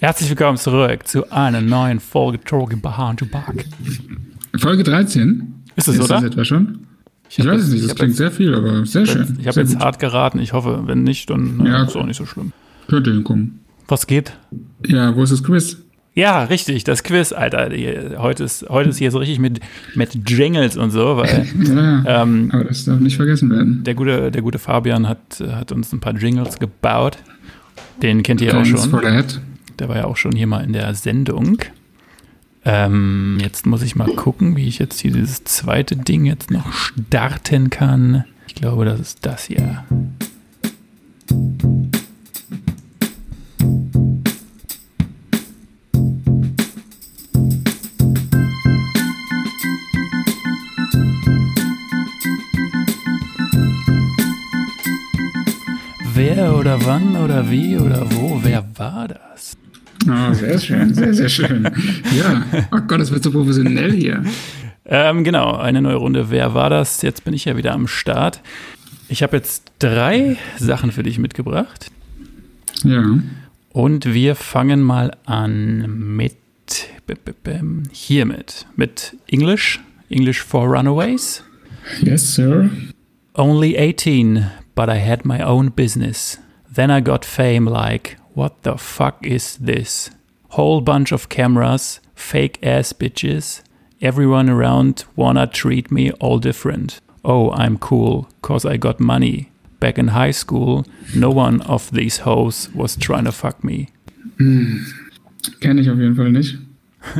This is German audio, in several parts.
Herzlich willkommen zurück zu einer neuen Folge Talking Behind Your Back. Folge 13? Ist es, Ist oder? das etwa schon? Ich, hab weiß es nicht, ich das klingt jetzt- sehr viel, aber sehr schön. Ich habe jetzt gut. hart geraten. Ich hoffe, wenn nicht, dann Ja. ist auch nicht so schlimm. Könnte hinkommen. Was geht? Ja, wo ist das Quiz? Ja, richtig, das Quiz, Alter. Heute, ist, heute ist hier so richtig mit, mit Jingles und so, weil Ja, ähm, aber das darf nicht vergessen werden. der, gute, der gute Fabian hat, hat uns ein paar Jingles gebaut. Den kennt ihr auch Keins for schon. the head. Der war ja auch schon hier mal in der Sendung. Ähm, jetzt muss ich mal gucken, wie ich jetzt dieses zweite Ding jetzt noch starten kann. Ich glaube, das ist das hier. Wer oder wann oder wie oder wo, wer war das? Oh, sehr schön, sehr, sehr schön. Ja, oh Gott, das wird so professionell hier. Ähm, genau, eine neue Runde. Wer war das? Jetzt bin ich ja wieder am Start. Ich habe jetzt drei Sachen für dich mitgebracht. Ja, Und wir fangen mal an mit hiermit. Mit English. English for Runaways. yes, sir. Only 18, but I had my own business. Then I got fame like, what the fuck is this? Whole bunch of cameras, fake ass bitches. Everyone around wanna treat me all different. Oh, I'm cool, cause I got money. Back in high school, no one of these hoes was trying to fuck me. Kenne ich auf jeden Fall nicht.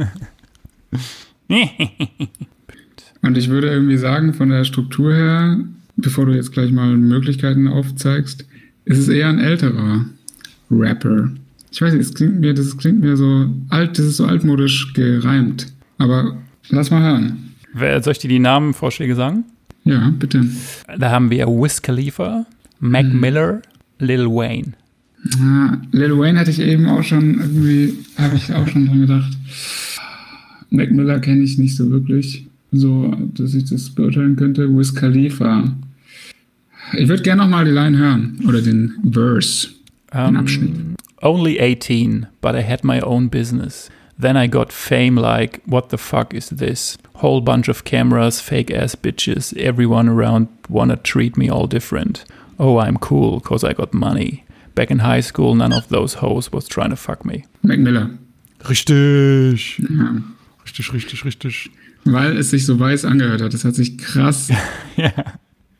Und ich würde irgendwie sagen, von der Struktur her, bevor du jetzt gleich mal Möglichkeiten aufzeigst, ist es eher ein älterer Rapper. Ich weiß nicht, es klingt mir, das klingt mir so alt, das ist so altmodisch gereimt. Aber lass mal hören. Wer, soll ich dir die Namenvorschläge sagen? Ja, bitte. Da haben wir Wiz Khalifa, Mac Miller, Lil Wayne. Ah, Lil Wayne hatte ich eben auch schon irgendwie, habe ich auch schon dran gedacht. Mac Miller kenne ich nicht so wirklich, so dass ich das beurteilen könnte. Wiz Khalifa. Ich würde gerne nochmal die Line hören oder den Verse, den Abschnitt. Only 18, but I had my own business. Then I got fame like, what the fuck is this? Whole bunch of cameras, fake ass bitches, everyone around wanna treat me all different. Oh, I'm cool, cause I got money. Back in high school, none of those hoes was trying to fuck me. Mac Miller. Richtig. Ja. Richtig, richtig, richtig. Weil es sich so weiß angehört hat. Das hat sich krass. Ja.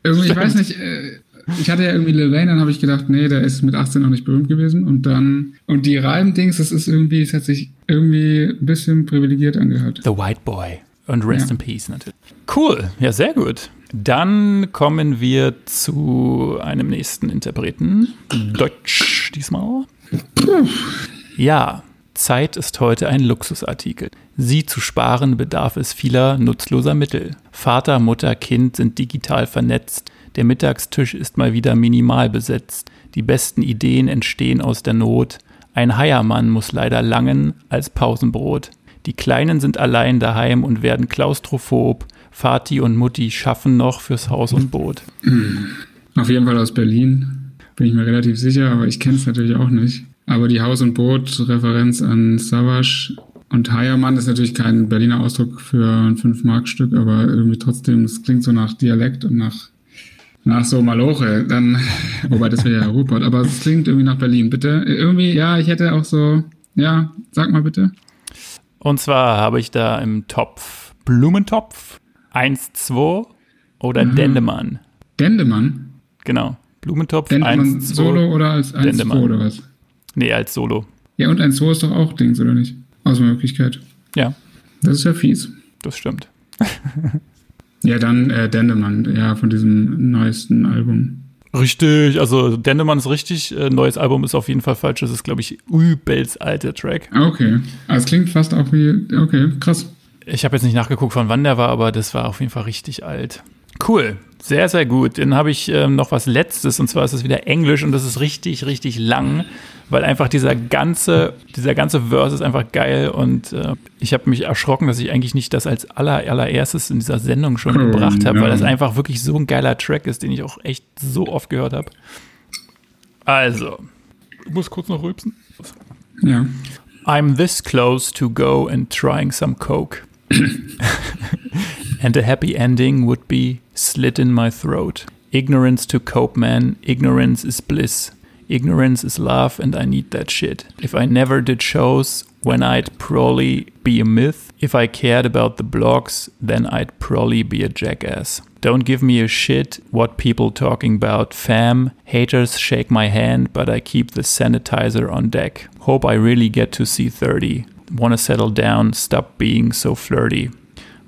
Irgendwie, ich weiß nicht, äh, ich hatte ja irgendwie Lil Wayne, dann habe ich gedacht, nee, der ist mit 18 noch nicht berühmt gewesen. Und dann, und die Reimdings, das ist irgendwie, es hat sich irgendwie ein bisschen privilegiert angehört. The White Boy. Und Rest Ja. in Peace natürlich. Cool, ja, sehr gut. Dann kommen wir zu einem nächsten Interpreten. Deutsch diesmal. Ja, Zeit ist heute ein Luxusartikel. Sie zu sparen bedarf es vieler nutzloser Mittel. Vater, Mutter, Kind sind digital vernetzt. Der Mittagstisch ist mal wieder minimal besetzt. Die besten Ideen entstehen aus der Not. Ein Heiermann muss leider langen als Pausenbrot. Die Kleinen sind allein daheim und werden klaustrophob. Vati und Mutti schaffen noch fürs Haus und Boot. Auf jeden Fall aus Berlin, bin ich mir relativ sicher, aber ich kenne es natürlich auch nicht. Aber die Haus- und Boot-Referenz an Savage und Heiermann ist natürlich kein Berliner Ausdruck für ein 5-Mark-Stück, aber irgendwie trotzdem, es klingt so nach Dialekt und nach, nach so Maloche. Dann, wobei das wäre ja Ruhrpott, aber es klingt irgendwie nach Berlin. Bitte, irgendwie, ja, ich hätte auch so, ja, sag mal bitte. Und zwar habe ich da im Topf Blumentopf, 1, 2 oder Dendemann. Dendemann? Genau. Blumentopf, Dendemann 1, 2. Solo oder als 1-2 Dendemann. oder was? Nee, als Solo. Ja, und 1-2 ist doch auch Dings, oder nicht? Auswahlmöglichkeit. Ja, Das ist ja fies. das stimmt. Ja, dann äh, Dendemann, ja, von diesem neuesten Album. Richtig, also Dendemann ist richtig. Äh, neues Album ist auf jeden Fall falsch. Das ist, glaube ich, übelst alter Track. Okay. Also es klingt fast auch wie. Okay, krass. Ich habe jetzt nicht nachgeguckt, von wann der war, aber das war auf jeden Fall richtig alt. Cool. Sehr, sehr gut. Dann habe ich ähm, noch was Letztes und zwar ist es wieder Englisch und das ist richtig, richtig lang, weil einfach dieser ganze, dieser ganze Verse ist einfach geil und äh, ich habe mich erschrocken, dass ich eigentlich nicht das als aller, allererstes in dieser Sendung schon Oh, gebracht habe, ja. weil das einfach wirklich so ein geiler Track ist, den ich auch echt so oft gehört habe. Also, ich muss kurz noch rülpsen. Ja. I'm this close to go and trying some coke. and a happy ending would be slit in my throat. Ignorance to cope, man. Ignorance is bliss. Ignorance is love, and I need that shit. If I never did shows, when I'd probably be a myth. If I cared about the blogs, then I'd probably be a jackass. Don't give me a shit what people talking about, fam. Haters shake my hand, but I keep the sanitizer on deck. Hope I really get to see 30. Wanna settle down, stop being so flirty.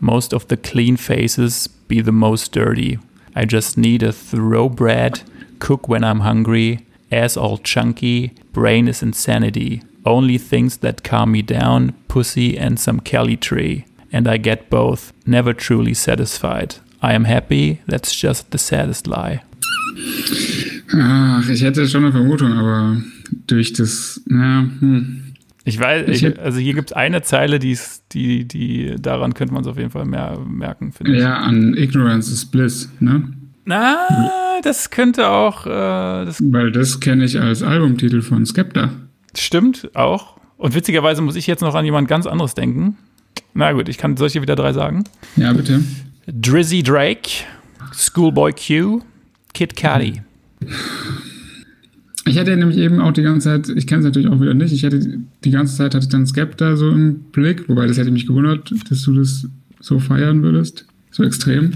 Most of the clean faces be the most dirty. I just need a throw bread, cook when I'm hungry, ass all chunky, brain is insanity. Only things that calm me down, pussy and some Kelly tree. And I get both, never truly satisfied. I am happy, that's just the saddest lie. Ach, ich hätte schon eine Vermutung, aber durch das, na, hm. Ich weiß, Ich also hier gibt es eine Zeile, die, ist, die, die, daran könnte man es auf jeden Fall mehr merken, finde ich. Ja, an Ignorance is Bliss, ne? Na, das könnte auch, äh, das Weil das kenne ich als Albumtitel von Skepta. Stimmt, auch. Und witzigerweise muss ich jetzt noch an jemand ganz anderes denken. Na gut, ich kann solche wieder drei sagen. Ja, bitte. Drizzy Drake, Schoolboy Q, Kid Cudi. Ich hätte nämlich eben auch die ganze Zeit, ich kenne es natürlich auch wieder nicht, ich hätte die ganze Zeit hatte ich dann Skepta so im Blick, wobei das hätte mich gewundert, dass du das so feiern würdest, so extrem.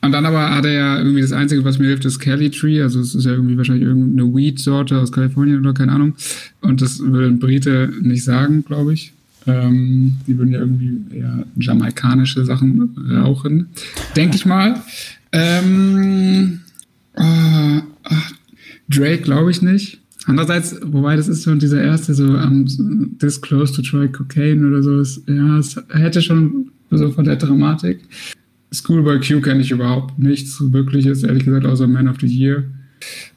Und dann aber hat er ja irgendwie das Einzige, was mir hilft, ist Kelly Tree, also es ist ja irgendwie wahrscheinlich irgendeine Weed-Sorte aus Kalifornien oder keine Ahnung. Und das würde ein Brite nicht sagen, glaube ich. Ähm, die würden ja irgendwie eher jamaikanische Sachen rauchen, denke ich mal. Ähm, ah, ach, Drake glaube ich nicht. Andererseits, wobei das ist so dieser erste, so am This Close to Try Cocaine oder so, ist, ja, es hätte schon so von der Dramatik. Schoolboy Q kenne ich überhaupt nichts wirkliches, ehrlich gesagt, außer Man of the Year.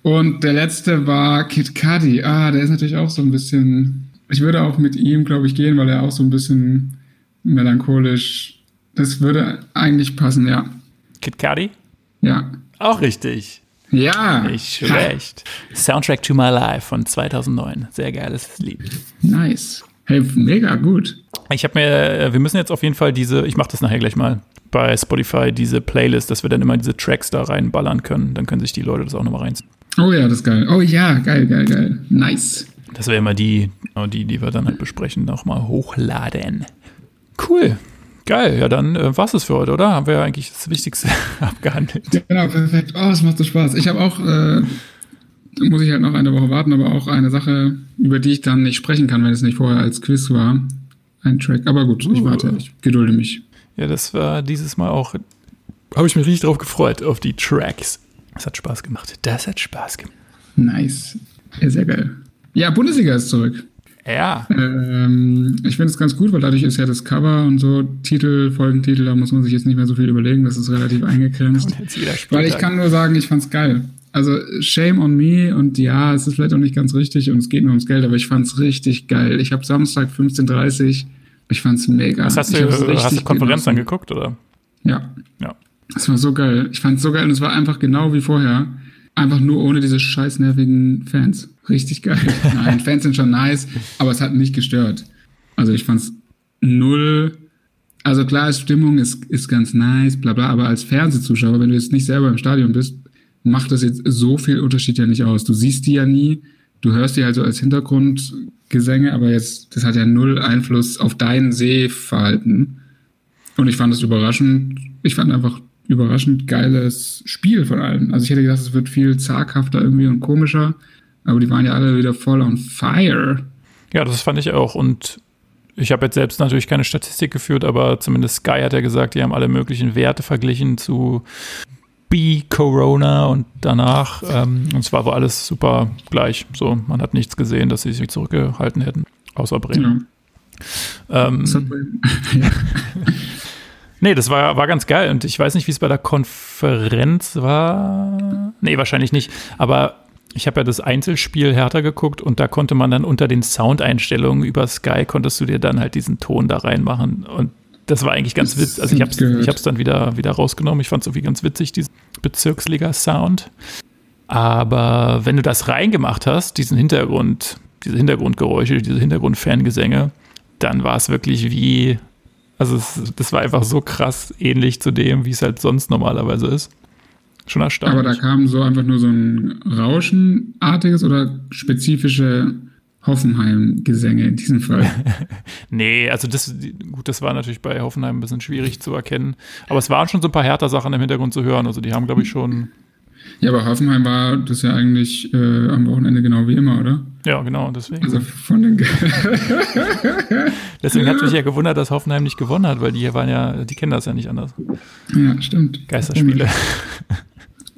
Und der letzte war Kid Cudi. Ah, der ist natürlich auch so ein bisschen. Ich würde auch mit ihm, glaube ich, gehen, weil er auch so ein bisschen melancholisch. Das würde eigentlich passen, ja. Kid Cudi? Ja. Auch richtig. Ja. Nicht schlecht. Soundtrack to My Life von 2009. Sehr geiles Lied. Nice. Hey, mega gut. Ich habe mir, wir müssen jetzt auf jeden Fall diese, ich mache das nachher gleich mal bei Spotify, diese Playlist, dass wir dann immer diese Tracks da reinballern können. Dann können sich die Leute das auch nochmal reinziehen. Oh ja, das ist geil. Oh ja, geil, geil, geil. Nice. Das wäre immer die, die, die wir dann halt besprechen, nochmal hochladen. Cool. Geil. Ja, dann äh, war es für heute, oder? Haben wir ja eigentlich das Wichtigste abgehandelt. Genau, perfekt. Oh, es macht so Spaß. Ich habe auch, äh, muss ich halt noch eine Woche warten, aber auch eine Sache, über die ich dann nicht sprechen kann, wenn es nicht vorher als Quiz war. Ein Track. Aber gut, ich Uh. warte. Ich gedulde mich. Ja, das war dieses Mal auch, habe ich mich richtig drauf gefreut, auf die Tracks. Das hat Spaß gemacht. Das hat Spaß gemacht. Nice. Ja, sehr geil. Ja, Bundesliga ist zurück. Ja. Ähm, ich finde es ganz gut, weil dadurch ist ja das Cover und so, Titel, Folgentitel, da muss man sich jetzt nicht mehr so viel überlegen, das ist relativ eingegrenzt. Weil ich Spieltag. kann nur sagen, ich fand's geil. Also shame on me und ja, es ist vielleicht auch nicht ganz richtig und es geht nur ums Geld, aber ich fand's richtig geil. Ich habe Samstag 15.30 ich fand's mega. Was hast du, hast du Konferenz genossen. angeguckt, oder? Ja, Ja. es war so geil. Ich fand's so geil und es war einfach genau wie vorher. Einfach nur ohne diese scheiß nervigen Fans. Richtig geil. Nein, Fans sind schon nice, aber es hat nicht gestört. Also ich fand's null. Also klar, Stimmung ist, ist ganz nice, bla bla, aber als Fernsehzuschauer, wenn du jetzt nicht selber im Stadion bist, macht das jetzt so viel Unterschied ja nicht aus. Du siehst die ja nie, du hörst die halt so als Hintergrundgesänge, aber jetzt, das hat ja null Einfluss auf dein Sehverhalten. Und ich fand es überraschend, ich fand einfach überraschend geiles Spiel von allen. Also ich hätte gedacht, es wird viel zaghafter irgendwie und komischer, aber die waren ja alle wieder voll on fire. Ja, das fand ich auch. Und ich habe jetzt selbst natürlich keine Statistik geführt, aber zumindest Sky hat ja gesagt, die haben alle möglichen Werte verglichen zu B-Corona und danach. Ähm, und es war alles super gleich. So, man hat nichts gesehen, dass sie sich zurückgehalten hätten, außer Bremen. Ja. Ähm, ja. Nee, das war, war ganz geil. Und ich weiß nicht, wie es bei der Konferenz war. Nee, wahrscheinlich nicht. Aber ich habe ja das Einzelspiel härter geguckt und da konnte man dann unter den Soundeinstellungen über Sky konntest du dir dann halt diesen Ton da reinmachen. Und das war eigentlich ganz witzig. Also ich habe es ich dann wieder, wieder rausgenommen. Ich fand es irgendwie ganz witzig, diesen Bezirksliga-Sound. Aber wenn du das reingemacht hast, diesen Hintergrund, diese Hintergrundgeräusche, diese Hintergrundfangesänge, dann war es wirklich wie, also es, das war einfach so krass ähnlich zu dem, wie es halt sonst normalerweise ist. Schon erstaunlich. Aber da kam so einfach nur so ein Rauschenartiges oder spezifische Hoffenheim-Gesänge in diesem Fall. nee, also das, gut, das war natürlich bei Hoffenheim ein bisschen schwierig zu erkennen. Aber es waren schon so ein paar härter Sachen im Hintergrund zu hören. Also die haben, glaube ich, schon. Ja, aber Hoffenheim war das ja eigentlich äh, am Wochenende genau wie immer, oder? Ja, genau, deswegen. Also von den deswegen hat mich ja gewundert, dass Hoffenheim nicht gewonnen hat, weil die waren ja, die kennen das ja nicht anders. Ja, stimmt. Geisterspiele.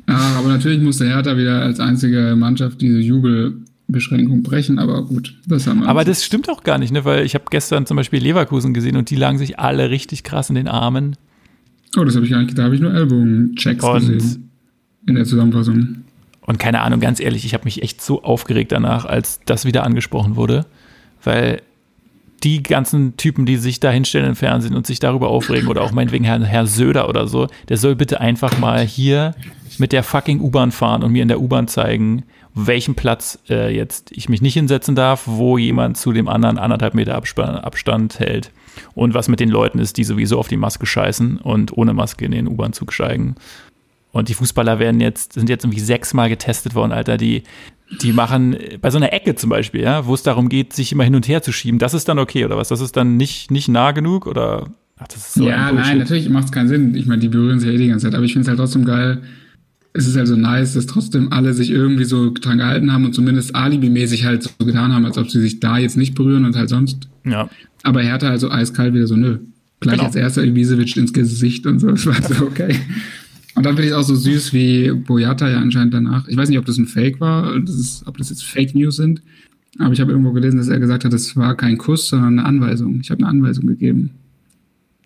Ah, aber natürlich musste Hertha wieder als einzige Mannschaft diese Jubelbeschränkung brechen, aber gut, das haben wir. Aber das stimmt auch gar nicht, ne? weil ich habe gestern zum Beispiel Leverkusen gesehen und die lagen sich alle richtig krass in den Armen. Oh, das habe ich gar nicht, da habe ich nur Ellbogenchecks gesehen in der Zusammenfassung. Und keine Ahnung, ganz ehrlich, ich habe mich echt so aufgeregt danach, als das wieder angesprochen wurde, weil die ganzen Typen, die sich da hinstellen im Fernsehen und sich darüber aufregen oder auch meinetwegen Herr, Herr Söder oder so, der soll bitte einfach mal hier mit der fucking U-Bahn fahren und mir in der U-Bahn zeigen, welchen Platz äh, jetzt ich mich nicht hinsetzen darf, wo jemand zu dem anderen anderthalb Meter Abstand, Abstand hält und was mit den Leuten ist, die sowieso auf die Maske scheißen und ohne Maske in den U-Bahn-Zug steigen. Und die Fußballer werden jetzt, sind jetzt irgendwie sechsmal getestet worden, Alter. Die, die machen bei so einer Ecke zum Beispiel, ja, wo es darum geht, sich immer hin und her zu schieben, das ist dann okay, oder was? Das ist dann nicht, nicht nah genug oder Ach, so ja, nein, natürlich macht es keinen Sinn. Ich meine, die berühren sich ja eh die ganze Zeit, aber ich finde es halt trotzdem geil, es ist halt so nice, dass trotzdem alle sich irgendwie so dran gehalten haben und zumindest alibimäßig halt so getan haben, als ob sie sich da jetzt nicht berühren und halt sonst. Ja. Aber Hertha also eiskalt wieder so, nö. Gleich genau. als erster Ibisevic ins Gesicht und so. Das war so, okay. Und dann finde ich auch so süß, wie Boyata ja anscheinend danach, ich weiß nicht, ob das ein Fake war, das ist, ob das jetzt Fake News sind, aber ich habe irgendwo gelesen, dass er gesagt hat, es war kein Kuss, sondern eine Anweisung. Ich habe eine Anweisung gegeben.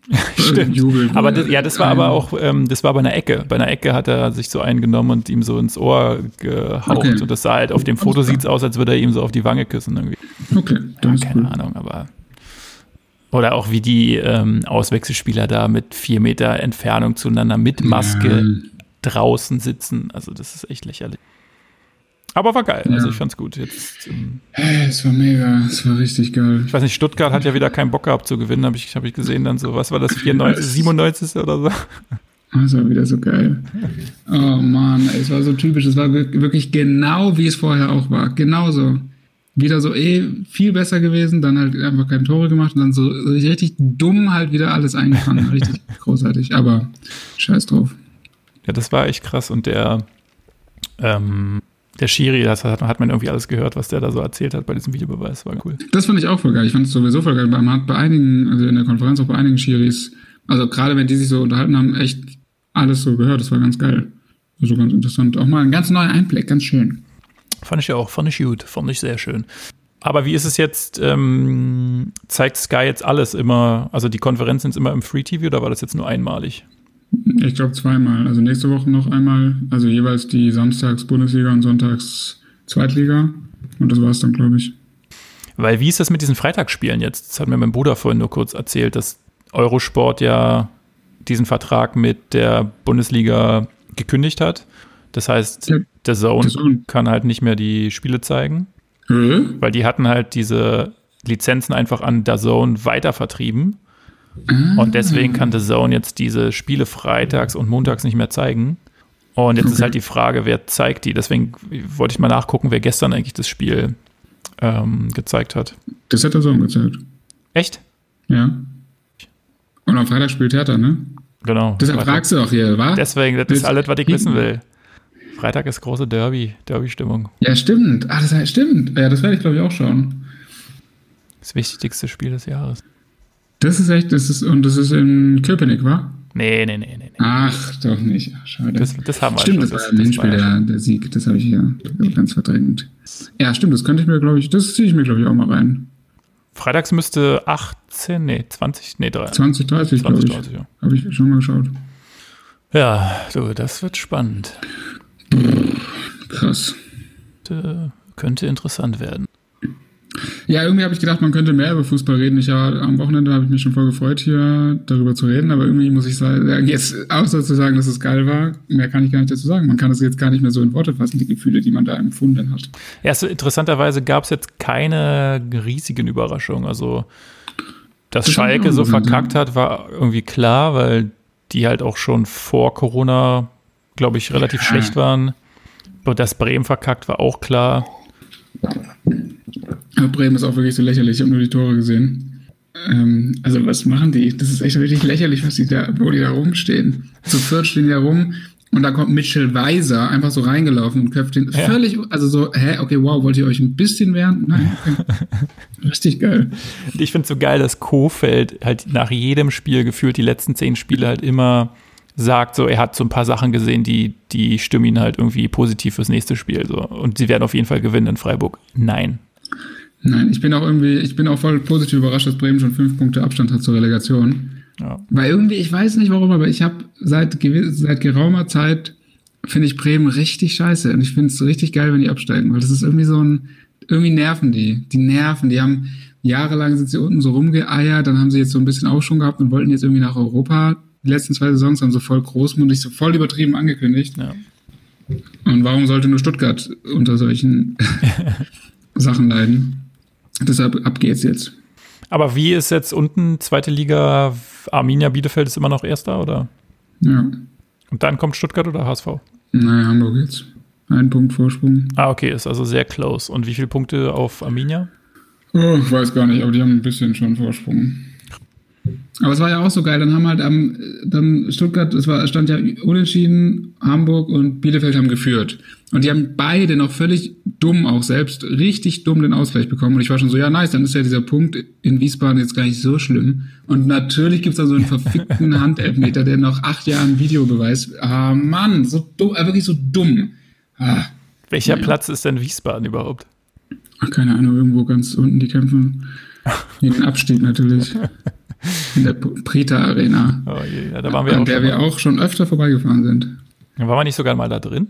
Stimmt. Jubel, aber das, ja, das war aber auch, ähm, das war bei einer Ecke. Bei einer Ecke hat er sich so eingenommen und ihm so ins Ohr gehaucht. Okay. Und das sah halt auf dem Foto sieht es aus, als würde er ihm so auf die Wange küssen irgendwie. Okay. Ja, keine cool. Ahnung, aber. Oder auch wie die ähm, Auswechselspieler da mit vier Meter Entfernung zueinander mit Maske ja. draußen sitzen. Also das ist echt lächerlich. Aber war geil. Also ja. Also ich fand's gut. Jetzt, ähm, es war mega, es war richtig geil. Ich weiß nicht, Stuttgart hat ja wieder keinen Bock gehabt zu gewinnen, habe ich, hab ich gesehen dann so, was war das, 94, 97. oder so? Das war wieder so geil. Oh Mann, es war so typisch. Es war wirklich genau, wie es vorher auch war. Genauso. Wieder so eh viel besser gewesen, dann halt einfach keine Tore gemacht und dann so richtig dumm halt wieder alles eingefangen. Richtig großartig. Aber scheiß drauf. Ja, das war echt krass. Und der, ähm, der Schiri, das hat, hat, man irgendwie alles gehört, was der da so erzählt hat bei diesem Videobeweis. War cool. Das fand ich auch voll geil. Ich fand es sowieso voll geil. Man hat bei einigen, also in der Konferenz auch bei einigen Schiris, also gerade wenn die sich so unterhalten haben, echt alles so gehört. Das war ganz geil. Also ganz interessant. Auch mal ein ganz neuer Einblick, ganz schön. Fand ich auch, fand ich gut, fand ich sehr schön. Aber wie ist es jetzt? Ähm, zeigt Sky jetzt alles immer? Also die Konferenzen sind immer im Free TV oder war das jetzt nur einmalig? Ich glaube zweimal. Also nächste Woche noch einmal. Also jeweils die Samstags Bundesliga und Sonntags Zweitliga. Und das war es dann, glaube ich. Weil wie ist das mit diesen Freitagsspielen jetzt? Das hat mir mein Bruder vorhin nur kurz erzählt, dass Eurosport ja diesen Vertrag mit der Bundesliga gekündigt hat. Das heißt, ja, der Zone, Zone, kann halt nicht mehr die Spiele zeigen. Mhm. Weil die hatten halt diese Lizenzen einfach an der Zone weiter vertrieben. Ah. Und deswegen kann The Zone jetzt diese Spiele freitags und montags nicht mehr zeigen. Und jetzt okay. ist halt die Frage, wer zeigt die. Deswegen wollte ich mal nachgucken, wer gestern eigentlich das Spiel ähm, gezeigt hat. Das hat The Zone gezeigt. Echt? Ja. Und am Freitag spielt Hertha, ne? Genau. Deshalb fragst du auch hier, wa? Deswegen, das ist alles, was ich wissen will. Freitag ist große Derby, Derby-Stimmung. Ja, stimmt. Ah, das heißt, stimmt. Ja, das werde ich, glaube ich, auch schauen. Das wichtigste Spiel des Jahres. Das ist echt, das ist, und das ist in Köpenick, wa? Nee, nee, nee, nee. Ach, doch nicht. Schade. Das, das haben wir Stimmt, schon. das war ein Hinspiel, der, der Sieg. Das habe ich ja ganz verdrängt. Ja, stimmt, das könnte ich mir, glaube ich, das ziehe ich mir, glaube ich, auch mal rein. Freitags müsste 18, nee, 20, nee, 3. 20, 30, 20, glaube ich. 30, ja. Habe ich schon mal geschaut. Ja, du, das wird spannend. Krass. Äh, könnte interessant werden. Ja, irgendwie habe ich gedacht, man könnte mehr über Fußball reden. Ich ja, am Wochenende habe ich mich schon voll gefreut, hier darüber zu reden, aber irgendwie muss ich sagen, jetzt außer zu sagen, dass es geil war, mehr kann ich gar nicht dazu sagen. Man kann es jetzt gar nicht mehr so in Worte fassen, die Gefühle, die man da empfunden hat. Ja, also interessanterweise gab es jetzt keine riesigen Überraschungen. Also, dass Das Schalke so verkackt hat, war irgendwie klar, weil die halt auch schon vor Corona, glaube ich, relativ Ja. schlecht waren. Und dass Bremen verkackt war auch klar. Aber Bremen ist auch wirklich so lächerlich. Ich habe nur die Tore gesehen. Ähm, also was machen die? Das ist echt richtig lächerlich, was die da, wo die da rumstehen. Zu viert stehen die da rum und da kommt Mitchell Weiser einfach so reingelaufen und köpft den Ja. völlig, also so, hä, okay, wow, wollt ihr euch ein bisschen wehren? Nein. Richtig geil. Ich finde es so geil, dass Kofeld halt nach jedem Spiel gefühlt die letzten zehn Spiele halt immer sagt, so er hat so ein paar Sachen gesehen, die, die stimmen ihn halt irgendwie positiv fürs nächste Spiel. So. Und sie werden auf jeden Fall gewinnen in Freiburg. Nein. Nein, ich bin auch irgendwie, ich bin auch voll positiv überrascht, dass Bremen schon fünf Punkte Abstand hat zur Relegation. Ja. Weil irgendwie, ich weiß nicht warum, aber ich habe seit, seit geraumer Zeit, finde ich Bremen richtig scheiße. Und ich finde es richtig geil, wenn die absteigen, weil das ist irgendwie so ein, irgendwie nerven die. Die nerven, die haben jahrelang sind sie unten so rumgeeiert, dann haben sie jetzt so ein bisschen Aufschwung gehabt und wollten jetzt irgendwie nach Europa. Die letzten zwei Saisons haben sie voll großmundig, so voll übertrieben angekündigt. Ja. Und warum sollte nur Stuttgart unter solchen Sachen leiden? Deshalb ab geht's jetzt. Aber wie ist jetzt unten zweite Liga? Arminia Bielefeld ist immer noch Erster, oder? Ja. Und dann kommt Stuttgart oder HSV? Naja, Hamburg jetzt. Ein Punkt Vorsprung. Ah, okay, ist also sehr close. Und wie viele Punkte auf Arminia? Oh, ich weiß gar nicht, aber die haben ein bisschen schon Vorsprung. Aber es war ja auch so geil, dann haben halt am, dann Stuttgart, es war, stand ja unentschieden, Hamburg und Bielefeld haben geführt. Und die haben beide noch völlig dumm auch selbst, richtig dumm den Ausgleich bekommen. Und ich war schon so, ja nice, dann ist ja dieser Punkt in Wiesbaden jetzt gar nicht so schlimm. Und natürlich gibt's da so einen verfickten Handelfmeter, der nach acht Jahren Videobeweis, ah Mann, so dumm, äh, wirklich so dumm. Ah. Welcher Ja. Platz ist denn Wiesbaden überhaupt? Ach, keine Ahnung, irgendwo ganz unten, die kämpfen gegen den Abstieg natürlich. In der P- Prita Arena, Oh, je, ja, da waren wir an auch der schon wir auch schon öfter vorbeigefahren sind. Waren wir nicht sogar mal da drin?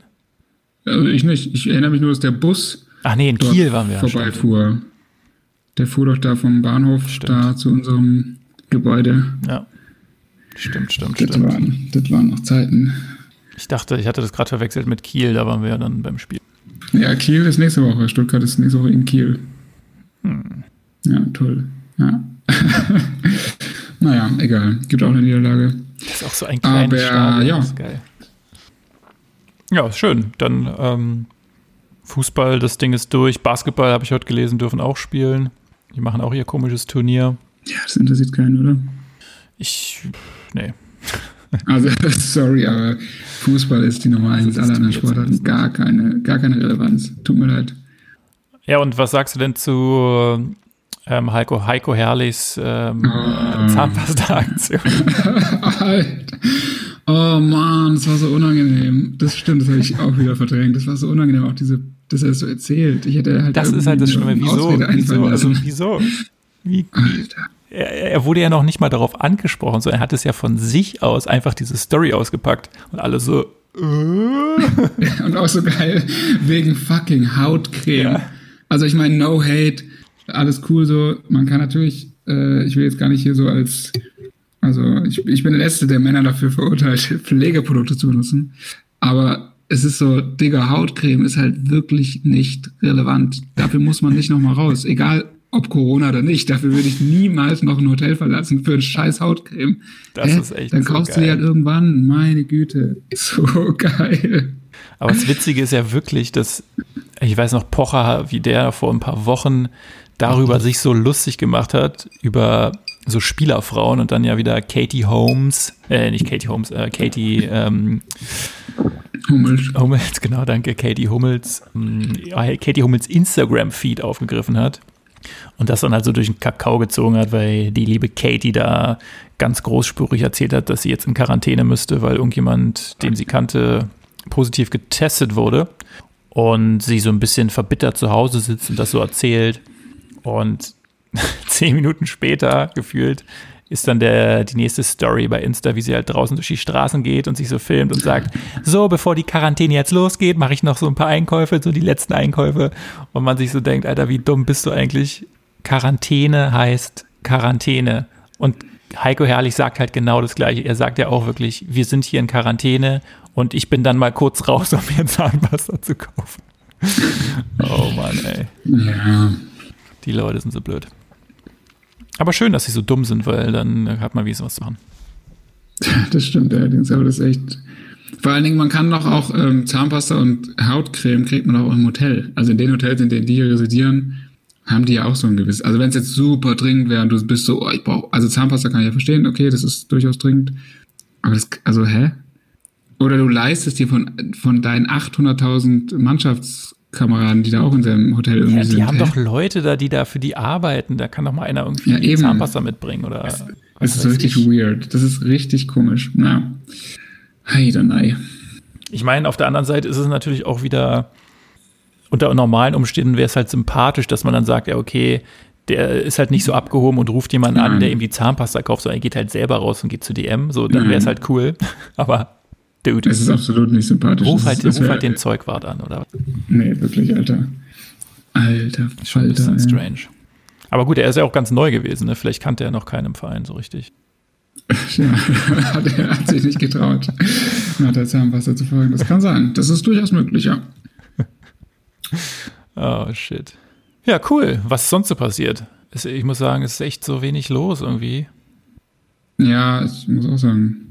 Also ich nicht. Ich erinnere mich nur, dass der Bus Ach nee, in Kiel waren wir. stimmt. vorbeifuhr. Der fuhr doch da vom Bahnhof Stimmt. da zu unserem Gebäude. Ja. Stimmt, stimmt, Das stimmt. waren, das waren noch Zeiten. Ich dachte, ich hatte das gerade verwechselt mit Kiel, da waren wir ja dann beim Spiel. Ja, Kiel ist nächste Woche. Stuttgart ist nächste Woche in Kiel. Hm. Ja, toll. Ja. naja, egal. Gibt auch eine Niederlage. Das ist auch so ein kleines Aber, Stadion. ja. Ist geil. Ja, schön. Dann ähm, Fußball, das Ding ist durch. Basketball, habe ich heute gelesen, dürfen auch spielen. Die machen auch ihr komisches Turnier. Ja, das interessiert keinen, oder? Ich, nee. Also, sorry, aber Fußball ist die Nummer eins. Das ist Alle anderen Sportarten gar keine, gar keine Relevanz. Tut mir leid. Ja, und was sagst du denn zu ähm, Heiko, Heiko Herrlichs ähm, äh, Zahnpasta-Aktion? Oh Mann, das war so unangenehm. Das stimmt, das habe ich auch wieder verdrängt. Das war so unangenehm, auch diese, dass er es so erzählt. Ich hätte halt Das ist halt das Schlimme. Wieso? Wieso? Also, wieso? Wie, er, er wurde ja noch nicht mal darauf angesprochen, sondern er hat es ja von sich aus einfach diese Story ausgepackt und alle so, äh? Und auch so geil, wegen fucking Hautcreme. Ja. Also ich meine, no hate, alles cool so. Man kann natürlich, äh, ich will jetzt gar nicht hier so als, also ich, ich bin der Letzte, der Männer dafür verurteilt, Pflegeprodukte zu benutzen. Aber es ist so, Digga, Hautcreme ist halt wirklich nicht relevant. Dafür muss man nicht nochmal raus. Egal, ob Corona oder nicht. Dafür würde ich niemals noch ein Hotel verlassen für einen scheiß Hautcreme. Das ist echt Dann so kaufst du die geil. halt irgendwann. Meine Güte. So geil. Aber das Witzige ist ja wirklich, dass, ich weiß noch, Pocher, wie der vor ein paar Wochen darüber sich so lustig gemacht hat, über so Spielerfrauen und dann ja wieder Katie Holmes, äh, nicht Katie Holmes, äh, Katie ähm, Hummels. Hummels, genau, danke, Katie Hummels, ähm, ja, Katie Hummels Instagram-Feed aufgegriffen hat und das dann halt so durch den Kakao gezogen hat, weil die liebe Katie da ganz großspurig erzählt hat, dass sie jetzt in Quarantäne müsste, weil irgendjemand, den sie kannte, positiv getestet wurde und sie so ein bisschen verbittert zu Hause sitzt und das so erzählt. Und zehn Minuten später gefühlt ist dann der, die nächste Story bei Insta, wie sie halt draußen durch die Straßen geht und sich so filmt und sagt, so, bevor die Quarantäne jetzt losgeht, mache ich noch so ein paar Einkäufe, so die letzten Einkäufe. Und man sich so denkt, Alter, wie dumm bist du eigentlich? Quarantäne heißt Quarantäne. Und Heiko Herrlich sagt halt genau das Gleiche. Er sagt ja auch wirklich, wir sind hier in Quarantäne und ich bin dann mal kurz raus, um mir Zahnpasta zu kaufen. oh Mann, ey. Ja. Die Leute sind so blöd. Aber schön, dass sie so dumm sind, weil dann hat man wie was zu machen. Das stimmt allerdings, aber das ist echt. Vor allen Dingen, man kann doch auch ähm, Zahnpasta und Hautcreme kriegt man auch im Hotel. Also in den Hotels, in denen die hier residieren, haben die ja auch so ein gewisses. Also wenn es jetzt super dringend wäre und du bist so, oh, ich brauche, also Zahnpasta kann ich ja verstehen, okay, das ist durchaus dringend. Aber das, also hä? Oder du leistest dir von, von deinen 800.000 Mannschaftskameraden, die da auch in seinem Hotel irgendwie Ja, die sind. haben hä? doch Leute da, die da für die arbeiten. Da kann doch mal einer irgendwie Ja, eben. Zahnpasta mitbringen oder. Das was ist richtig ich. weird. Das ist richtig komisch. Na. Heidanei. Ich meine, auf der anderen Seite ist es natürlich auch wieder, unter normalen Umständen wäre es halt sympathisch, dass man dann sagt, ja, okay, der ist halt nicht so abgehoben und ruft jemanden an, Nein. der ihm die Zahnpasta kauft, sondern er geht halt selber raus und geht zu DM. So, dann wäre es Nein. halt cool. Aber, dude, Es ist absolut nicht sympathisch. ruf halt, ist- ruf halt den Zeugwart an, oder? Nee, wirklich, Alter. Alter, Schon ein Falter. bisschen ey. strange. Aber gut, er ist ja auch ganz neu gewesen, ne? Vielleicht kannte er noch keinen im Verein so richtig. Ja, hat, er hat sich nicht getraut, nach der Zahnpasta zu folgen. Das kann sein. Das ist durchaus möglich, ja. Oh, shit. Ja, cool. Was ist sonst so passiert? Ich muss sagen, es ist echt so wenig los irgendwie. Ja, ich muss auch sagen.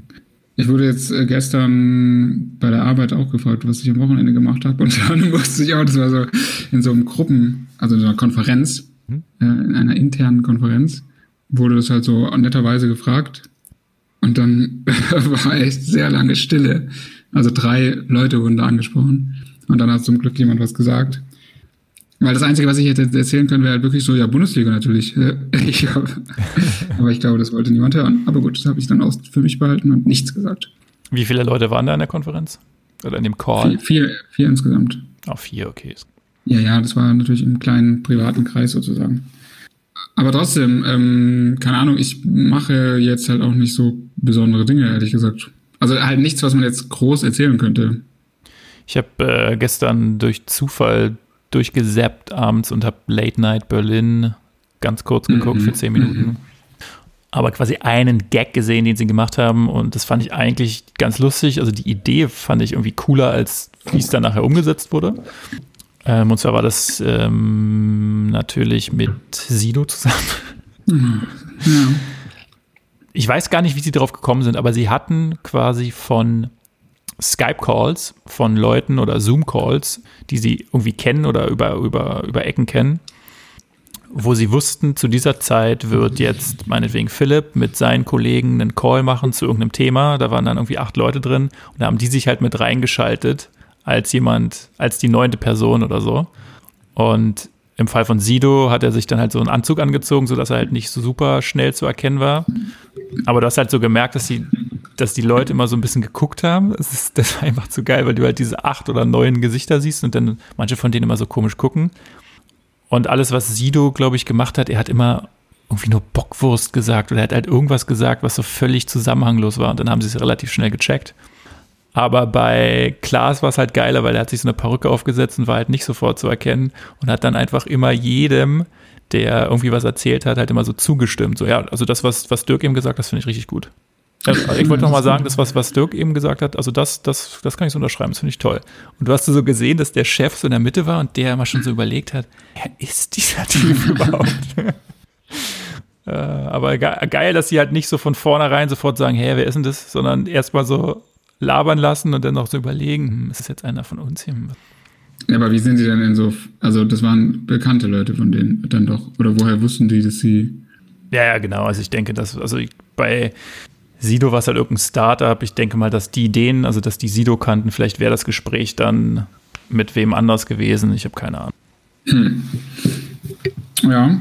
Ich wurde jetzt äh, gestern bei der Arbeit auch gefragt, was ich am Wochenende gemacht habe. Und dann musste ich auch, das war so in so einem Gruppen, also in so einer Konferenz, Mhm. in einer internen Konferenz, wurde das halt so netterweise gefragt. Und dann war echt sehr lange Stille. Also drei Leute wurden da angesprochen. Und dann hat zum Glück jemand was gesagt. Weil das Einzige, was ich hätte erzählen können, wäre halt wirklich so, ja, Bundesliga natürlich. Ich hab, aber ich glaube, das wollte niemand hören. Aber gut, das habe ich dann auch für mich behalten und nichts gesagt. Wie viele Leute waren da in der Konferenz? Oder in dem Call? Vier, vier, vier insgesamt. Oh, vier, okay. Ja, ja, das war natürlich im kleinen privaten Kreis sozusagen. Aber trotzdem, ähm, keine Ahnung, ich mache jetzt halt auch nicht so besondere Dinge, ehrlich gesagt. Also halt nichts, was man jetzt groß erzählen könnte. Ich habe äh, gestern durch Zufall durchgesappt abends und habe Late Night Berlin ganz kurz geguckt Mhm, für zehn Minuten. Aber quasi einen Gag gesehen, den sie gemacht haben und das fand ich eigentlich ganz lustig. Also die Idee fand ich irgendwie cooler, als wie es dann nachher umgesetzt wurde. Ähm, und zwar war das ähm, natürlich mit Sido zusammen. Ja. Ich weiß gar nicht, wie sie drauf gekommen sind, aber sie hatten quasi von Skype-Calls von Leuten oder Zoom-Calls, die sie irgendwie kennen oder über, über, über Ecken kennen, wo sie wussten, zu dieser Zeit wird jetzt meinetwegen Philipp mit seinen Kollegen einen Call machen zu irgendeinem Thema. Da waren dann irgendwie acht Leute drin und da haben die sich halt mit reingeschaltet als jemand, als die neunte Person oder so. Und im Fall von Sido hat er sich dann halt so einen Anzug angezogen, sodass er halt nicht so super schnell zu erkennen war. Aber du hast halt so gemerkt, dass die, dass die Leute immer so ein bisschen geguckt haben. Das ist, das war einfach zu geil, weil du halt diese acht oder neun Gesichter siehst und dann manche von denen immer so komisch gucken. Und alles, was Sido, glaube ich, gemacht hat, er hat immer irgendwie nur Bockwurst gesagt oder er hat halt irgendwas gesagt, was so völlig zusammenhanglos war. Und dann haben sie es relativ schnell gecheckt. Aber bei Klaas war es halt geiler, weil er hat sich so eine Perücke aufgesetzt und war halt nicht sofort zu erkennen und hat dann einfach immer jedem, der irgendwie was erzählt hat, halt immer so zugestimmt. So, ja, also das, was, was Dirk eben gesagt hat, finde ich richtig gut. Also, ich wollte noch mal sagen, das, was, was Dirk eben gesagt hat, also das, das, das kann ich so unterschreiben, das finde ich toll. Und du hast so gesehen, dass der Chef so in der Mitte war und der immer schon so überlegt hat, wer ist dieser Typ überhaupt? äh, aber ge geil, dass sie halt nicht so von vornherein sofort sagen, hey, wer ist denn das? Sondern erstmal so labern lassen und dann noch so überlegen, hm, ist das jetzt einer von uns hier? Ja, aber wie sind die denn in so, also das waren bekannte Leute von denen dann doch, oder woher wussten die, dass sie, Ja, ja, genau. Also ich denke, dass, also ich, bei Sido war es halt irgendein Startup. Ich denke mal, dass die Ideen, also dass die Sido kannten, vielleicht wäre das Gespräch dann mit wem anders gewesen. Ich habe keine Ahnung. ja,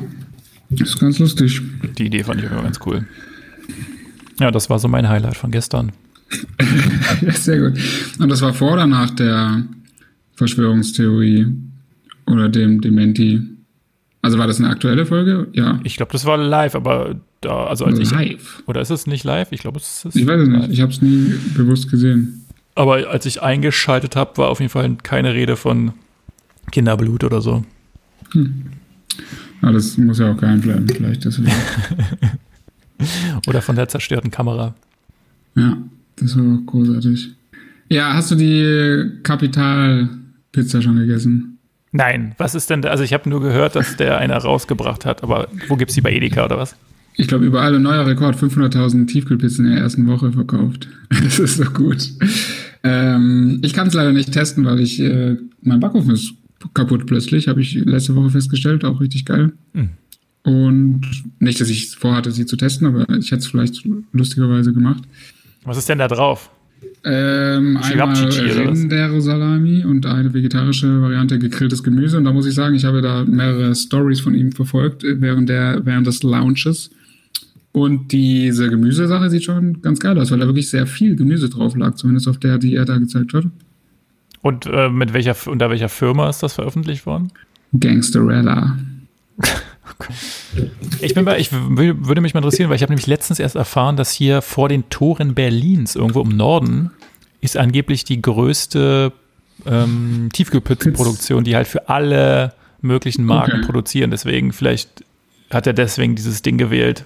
ist ganz lustig. Die Idee fand ich immer ganz cool. Ja, das war so mein Highlight von gestern. Ja, sehr gut. Und das war vor oder nach der Verschwörungstheorie oder dem Dementi? Also war das eine aktuelle Folge? Ja. Ich glaube, das war live, aber da, also als ich. Live. Oder ist es nicht live? Ich glaube, es ist. Ich weiß es live. nicht. Ich habe es nie bewusst gesehen. Aber als ich eingeschaltet habe, war auf jeden Fall keine Rede von Kinderblut oder so. Aber das muss ja auch geheim bleiben, vielleicht deswegen. Oder von der zerstörten Kamera. ja, das war auch großartig. Ja, hast du die Kapital-Pizza schon gegessen? Nein, was ist denn da? Also ich habe nur gehört, dass der einer rausgebracht hat, aber wo gibt's die bei Edeka oder was? Ich glaube, überall ein neuer Rekord, 500.000 Tiefkühlpizzen in der ersten Woche verkauft. Das ist doch gut. Ähm, ich kann es leider nicht testen, weil ich, äh, mein Backofen ist kaputt plötzlich, habe ich letzte Woche festgestellt, auch richtig geil. Hm. Und nicht, dass ich vorhatte, sie zu testen, aber ich hätte es vielleicht lustigerweise gemacht. Was ist denn da drauf? Ähm, einmal? Rindero-Salami und eine vegetarische Variante gegrilltes Gemüse. Und da muss ich sagen, ich habe da mehrere Stories von ihm verfolgt äh, während, der, während des Launches. Und diese Gemüsesache sieht schon ganz geil aus, weil da wirklich sehr viel Gemüse drauf lag, zumindest auf der, die er da gezeigt hat. Und äh, mit welcher, unter welcher Firma ist das veröffentlicht worden? Gangsterella. Ich bin bei, ich würde mich mal interessieren, weil ich habe nämlich letztens erst erfahren, dass hier vor den Toren Berlins, irgendwo im Norden, ist angeblich die größte ähm, Tiefkühlpizzenproduktion, die halt für alle möglichen Marken Okay. produzieren. Deswegen, vielleicht hat er deswegen dieses Ding gewählt,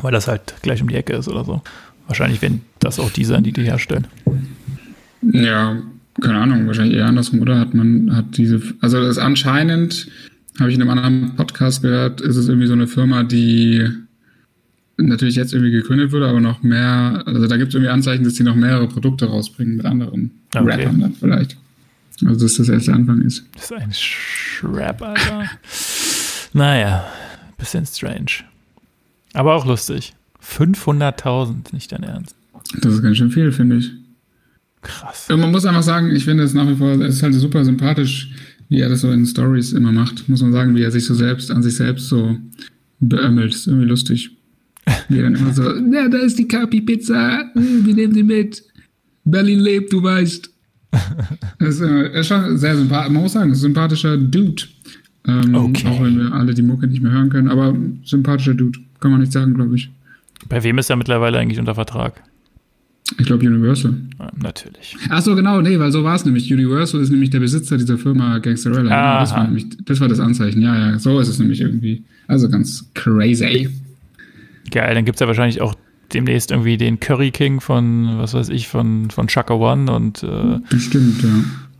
weil das halt gleich um die Ecke ist oder so. Wahrscheinlich werden das auch die sein, die die herstellen. Ja, keine Ahnung, wahrscheinlich eher andersrum, oder? Hat man, hat diese, also das anscheinend, habe ich in einem anderen Podcast gehört, ist es irgendwie so eine Firma, die natürlich jetzt irgendwie gegründet wurde, aber noch mehr, also da gibt es irgendwie Anzeichen, dass die noch mehrere Produkte rausbringen mit anderen Okay. Rappern dann vielleicht. Also dass das erst der Anfang ist. Das ist ein Schrap, Alter. naja, bisschen strange. Aber auch lustig. 500.000, nicht dein Ernst. Das ist ganz schön viel, finde ich. Krass. Und man muss einfach sagen, ich finde es nach wie vor, es ist halt super sympathisch, wie er das so in Stories immer macht. Muss man sagen, wie er sich so selbst, an sich selbst so beömmelt. Ist irgendwie lustig. Wie er dann immer so, ja, da ist die Capi-Pizza, Hm, wir nehmen die mit. Berlin lebt, du weißt. Das ist, äh, ist schon sehr sympathisch. Man muss sagen, sympathischer Dude. Ähm, Okay. Auch wenn wir alle die Mucke nicht mehr hören können, aber sympathischer Dude. Kann man nicht sagen, glaube ich. Bei wem ist er mittlerweile eigentlich unter Vertrag? Ich glaube Universal. Ja, natürlich. Ach so, genau, nee, weil so war es nämlich. Universal ist nämlich der Besitzer dieser Firma Gangsterella. Genau, das, war nämlich, das war das Anzeichen. Ja, ja, so ist es nämlich irgendwie. Also ganz crazy. Geil, dann gibt es ja wahrscheinlich auch demnächst irgendwie den Curry King von, was weiß ich, von, von Chaka One und, äh, Bestimmt, ja.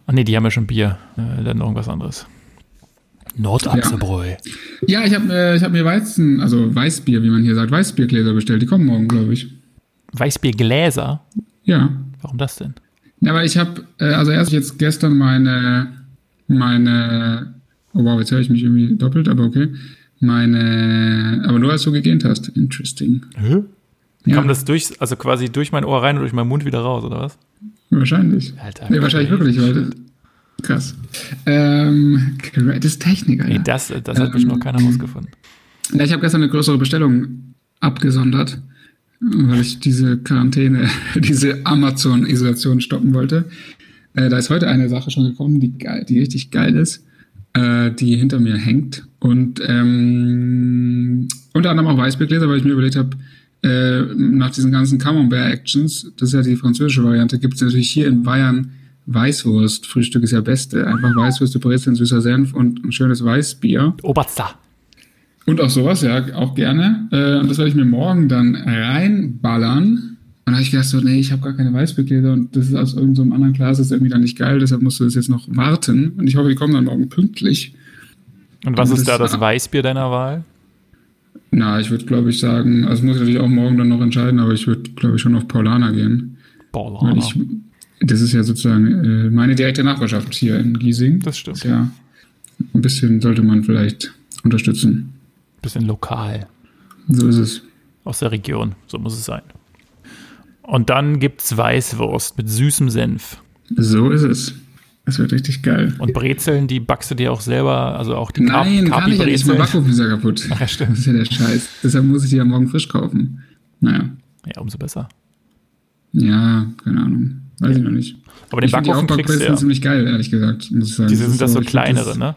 ach nee, die haben ja schon Bier. Äh, dann irgendwas anderes. Nordachsebräu. Ja, ich habe äh, ich hab mir Weizen, also Weißbier, wie man hier sagt, Weißbiergläser bestellt. Die kommen morgen, glaube ich. Weißbiergläser? Ja. Warum das denn? Ja, aber ich habe, äh, also erst jetzt gestern meine, meine, oh wow, jetzt höre ich mich irgendwie doppelt, aber okay. Meine, aber nur als du gegähnt hast. Interesting. Hä? Ja, Kam das durch, also quasi durch mein Ohr rein und durch meinen Mund wieder raus, oder was? wahrscheinlich. Alter, Nee, wahrscheinlich wirklich, weil krass. Ähm, das ist Technik, Alter. Nee, das, das hat bestimmt noch keiner Ähm, rausgefunden. Ja, ich habe gestern eine größere Bestellung abgesondert, weil ich diese Quarantäne, diese Amazon-Isolation stoppen wollte. Äh, da ist heute eine Sache schon gekommen, die, die richtig geil ist, äh, die hinter mir hängt. Und ähm, unter anderem auch Weißbiergläser, weil ich mir überlegt habe, äh, nach diesen ganzen Camembert-Actions, das ist ja die französische Variante, gibt es natürlich hier in Bayern Weißwurst. Frühstück ist ja beste. Einfach Weißwürste, Brezeln, süßer Senf und ein schönes Weißbier. Oberster. Und auch sowas, ja, auch gerne. Äh, und das werde ich mir morgen dann reinballern. Und dann habe ich gedacht, so, nee, ich habe gar keine Weißbiergläser und das ist aus irgendeinem so anderen Glas, das ist irgendwie dann nicht geil, deshalb musst du das jetzt noch warten. Und ich hoffe, die kommen dann morgen pünktlich. Und was Und ist da das- das Weißbier deiner Wahl? Na, ich würde, glaube ich, sagen, also muss ich natürlich auch morgen dann noch entscheiden, aber ich würde, glaube ich, schon auf Paulaner gehen. Weil Paulaner. ich, das ist ja sozusagen äh, meine direkte Nachbarschaft hier in Giesing. Das stimmt. Ist ja, ein bisschen sollte man vielleicht unterstützen. Bisschen lokal. So ist es. Aus der Region. So muss es sein. Und dann gibt's Weißwurst mit süßem Senf. So ist es. Es wird richtig geil. Und Brezeln, die backst du dir auch selber, also auch die Kap- Nein, kann ich ja nicht. Mein. Backofen ist ja kaputt. Ach ja, Das stimmt. ist ja der Scheiß. Deshalb muss ich die ja morgen frisch kaufen. Naja. Ja, umso besser. Ja, keine Ahnung. Weiß ich noch nicht. Aber den ich finde die Backofen kriegst du ja. ziemlich geil, ehrlich gesagt. Muss ich sagen. Diese sind das so ich find kleinere, ne?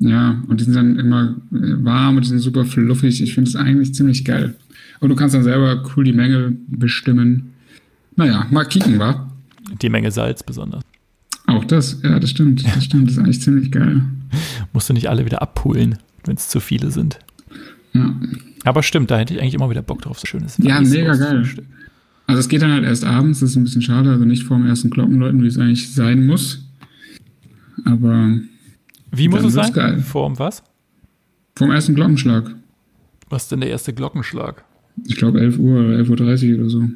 Ja, und die sind dann immer äh, warm und die sind super fluffig. Ich finde es eigentlich ziemlich geil. Und du kannst dann selber cool die Menge bestimmen. Naja, mal kicken, wa? Die Menge Salz besonders. Auch das, ja, das stimmt. Das stimmt, das ist eigentlich ziemlich geil. Musst du nicht alle wieder abpulen, wenn es zu viele sind. Ja. Aber stimmt, da hätte ich eigentlich immer wieder Bock drauf, so schönes Ja, mega geil. Frühstück. Also es geht dann halt erst abends, das ist ein bisschen schade, also nicht vor dem ersten Glockenläuten, wie es eigentlich sein muss. Aber Wie muss es sein? geil. Vorm was? vom ersten Glockenschlag. Was ist denn der erste Glockenschlag? Ich glaube 11 Uhr oder 11.30 Uhr oder so.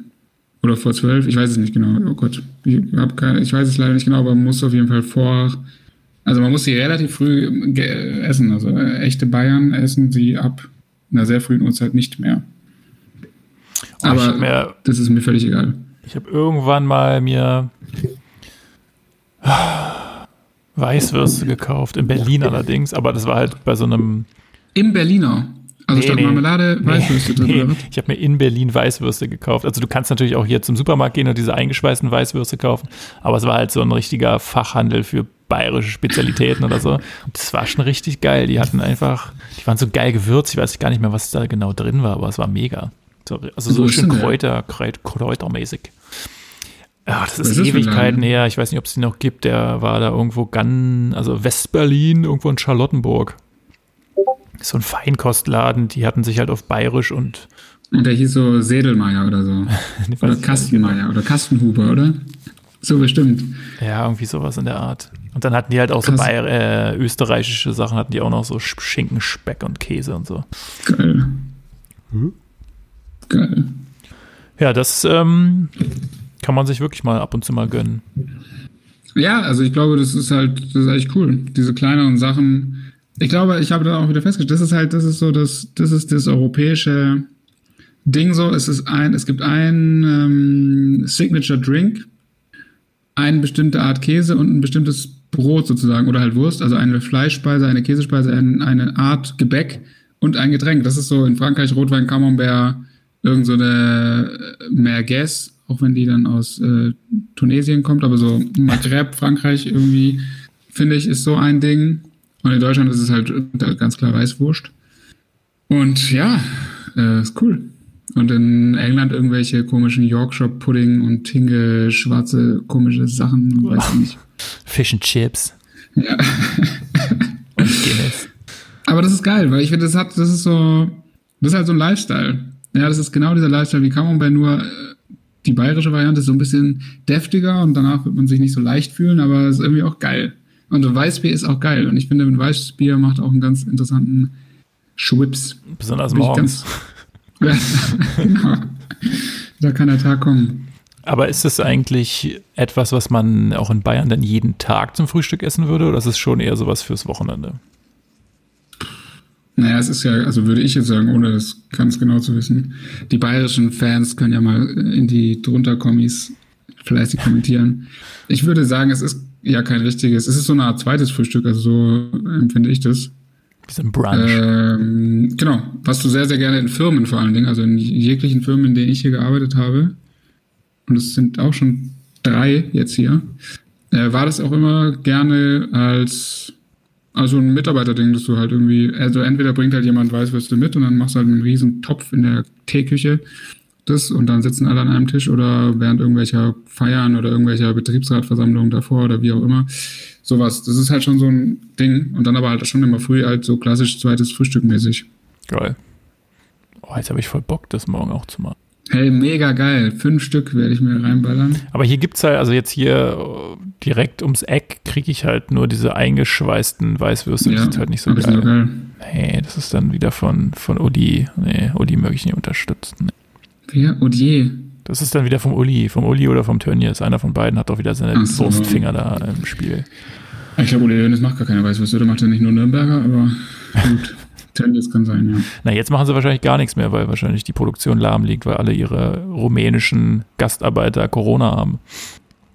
Oder vor 12, ich weiß es nicht genau. Oh Gott, ich, hab keine, ich weiß es leider nicht genau, aber man muss auf jeden Fall vor. Also man muss sie relativ früh essen. Also äh, echte Bayern essen sie ab einer sehr frühen Uhrzeit nicht mehr. Ich Aber habe mir, das ist mir völlig egal. ich hab irgendwann mal mir Weißwürste gekauft, in Berlin allerdings, aber das war halt bei so einem Im Berliner. Also Nee, statt nee. Marmelade Weißwürste drin, Nee, ich habe mir in Berlin Weißwürste gekauft. Also du kannst natürlich auch hier zum Supermarkt gehen und diese eingeschweißten Weißwürste kaufen, aber es war halt so ein richtiger Fachhandel für bayerische Spezialitäten oder so. Und das war schon richtig geil. Die hatten einfach, die waren so geil gewürzt. Ich weiß gar nicht mehr, was da genau drin war, aber es war mega. So, also so schön? Kräuter, Kräut, Kräutermäßig. Ja, das ist ist Ewigkeiten her. Ich weiß nicht, ob es die noch gibt. Der war da irgendwo ganz, also Westberlin, irgendwo in Charlottenburg. So ein Feinkostladen, die hatten sich halt auf bayerisch und Und der hieß so Sedelmeier oder so. Oder. Kastenmeier oder Kastenhuber, oder? So bestimmt. Ja, irgendwie sowas in der Art. Und dann hatten die halt auch so. Bayer, äh, österreichische Sachen, hatten die auch noch so Sch- Schinken, Speck und Käse und so. Geil. Geil. Ja, das ähm, kann man sich wirklich mal ab und zu mal gönnen. Ja, also ich glaube, das ist halt, das ist eigentlich cool. Diese kleineren Sachen. Ich glaube, ich habe da auch wieder festgestellt, das ist halt, das ist so das, das ist das europäische Ding so. Es ist ein, es gibt ein ähm, Signature Drink, eine bestimmte Art Käse und ein bestimmtes Brot sozusagen oder halt Wurst, also eine Fleischspeise, eine Käsespeise, ein, eine Art Gebäck und ein Getränk. Das ist so in Frankreich Rotwein, Camembert, irgend so eine äh, Merguez, auch wenn die dann aus äh, Tunesien kommt, aber so Maghreb, Frankreich irgendwie, finde ich, ist so ein Ding. Und in Deutschland ist es halt ganz klar Weißwurst. Und ja, äh, ist cool. Und in England irgendwelche komischen Yorkshire Pudding und Tinge, schwarze, komische Sachen, weiß ich nicht. Fish and Chips Ja. und Guinness. Aber das ist geil, weil ich finde, das hat, das ist so, das ist halt so ein Lifestyle. Ja, das ist genau dieser Lifestyle wie Camembert, nur äh, die bayerische Variante ist so ein bisschen deftiger und danach wird man sich nicht so leicht fühlen, aber es ist irgendwie auch geil. Und Weißbier ist auch geil. Und ich finde, ein Weißbier macht auch einen ganz interessanten Schwips. Besonders morgens. Genau. Da kann der Tag kommen. Aber ist das eigentlich etwas, was man auch in Bayern dann jeden Tag zum Frühstück essen würde? Oder ist es schon eher sowas fürs Wochenende? Naja, es ist ja, also würde ich jetzt sagen, ohne das ganz genau zu wissen, die bayerischen Fans können ja mal in die drunter Kommis fleißig kommentieren. Ich würde sagen, es ist ja kein richtiges, es ist so eine Art zweites Frühstück, also so empfinde ich das. Bisschen Brunch. Ähm, genau, was du sehr, sehr gerne in Firmen vor allen Dingen, also in jeglichen Firmen, in denen ich hier gearbeitet habe, und es sind auch schon drei jetzt hier, äh, war das auch immer gerne als also ein Mitarbeiterding, dass du halt irgendwie, also entweder bringt halt jemand Weißwürste mit und dann machst du halt einen riesen Topf in der Teeküche das und dann sitzen alle an einem Tisch oder während irgendwelcher Feiern oder irgendwelcher Betriebsratversammlungen davor oder wie auch immer. Sowas. Das ist halt schon so ein Ding und dann aber halt schon immer früh halt so klassisch zweites Frühstück mäßig. Geil. Oh, jetzt habe ich voll Bock, das morgen auch zu machen. Hey, mega geil. Fünf Stück werde ich mir reinballern. Aber hier gibt's halt, also jetzt hier direkt ums Eck kriege ich halt nur diese eingeschweißten Weißwürste. Die sind halt nicht so ist geil. so geil. Nee, das ist dann wieder von, von Uli. Nee, Uli möchte ich nicht unterstützen. Wer? Odier. Das ist dann wieder vom Uli, vom Uli oder vom Tönnies. Einer von beiden hat doch wieder seine so. Wurstfinger da im Spiel. Ich glaube, Uli Hoeneß macht gar keine Weißwürste. Der macht ja nicht nur Nürnberger, aber gut. Tönnies kann sein, ja. Na, jetzt machen sie wahrscheinlich gar nichts mehr, weil wahrscheinlich die Produktion lahm liegt, weil alle ihre rumänischen Gastarbeiter Corona haben.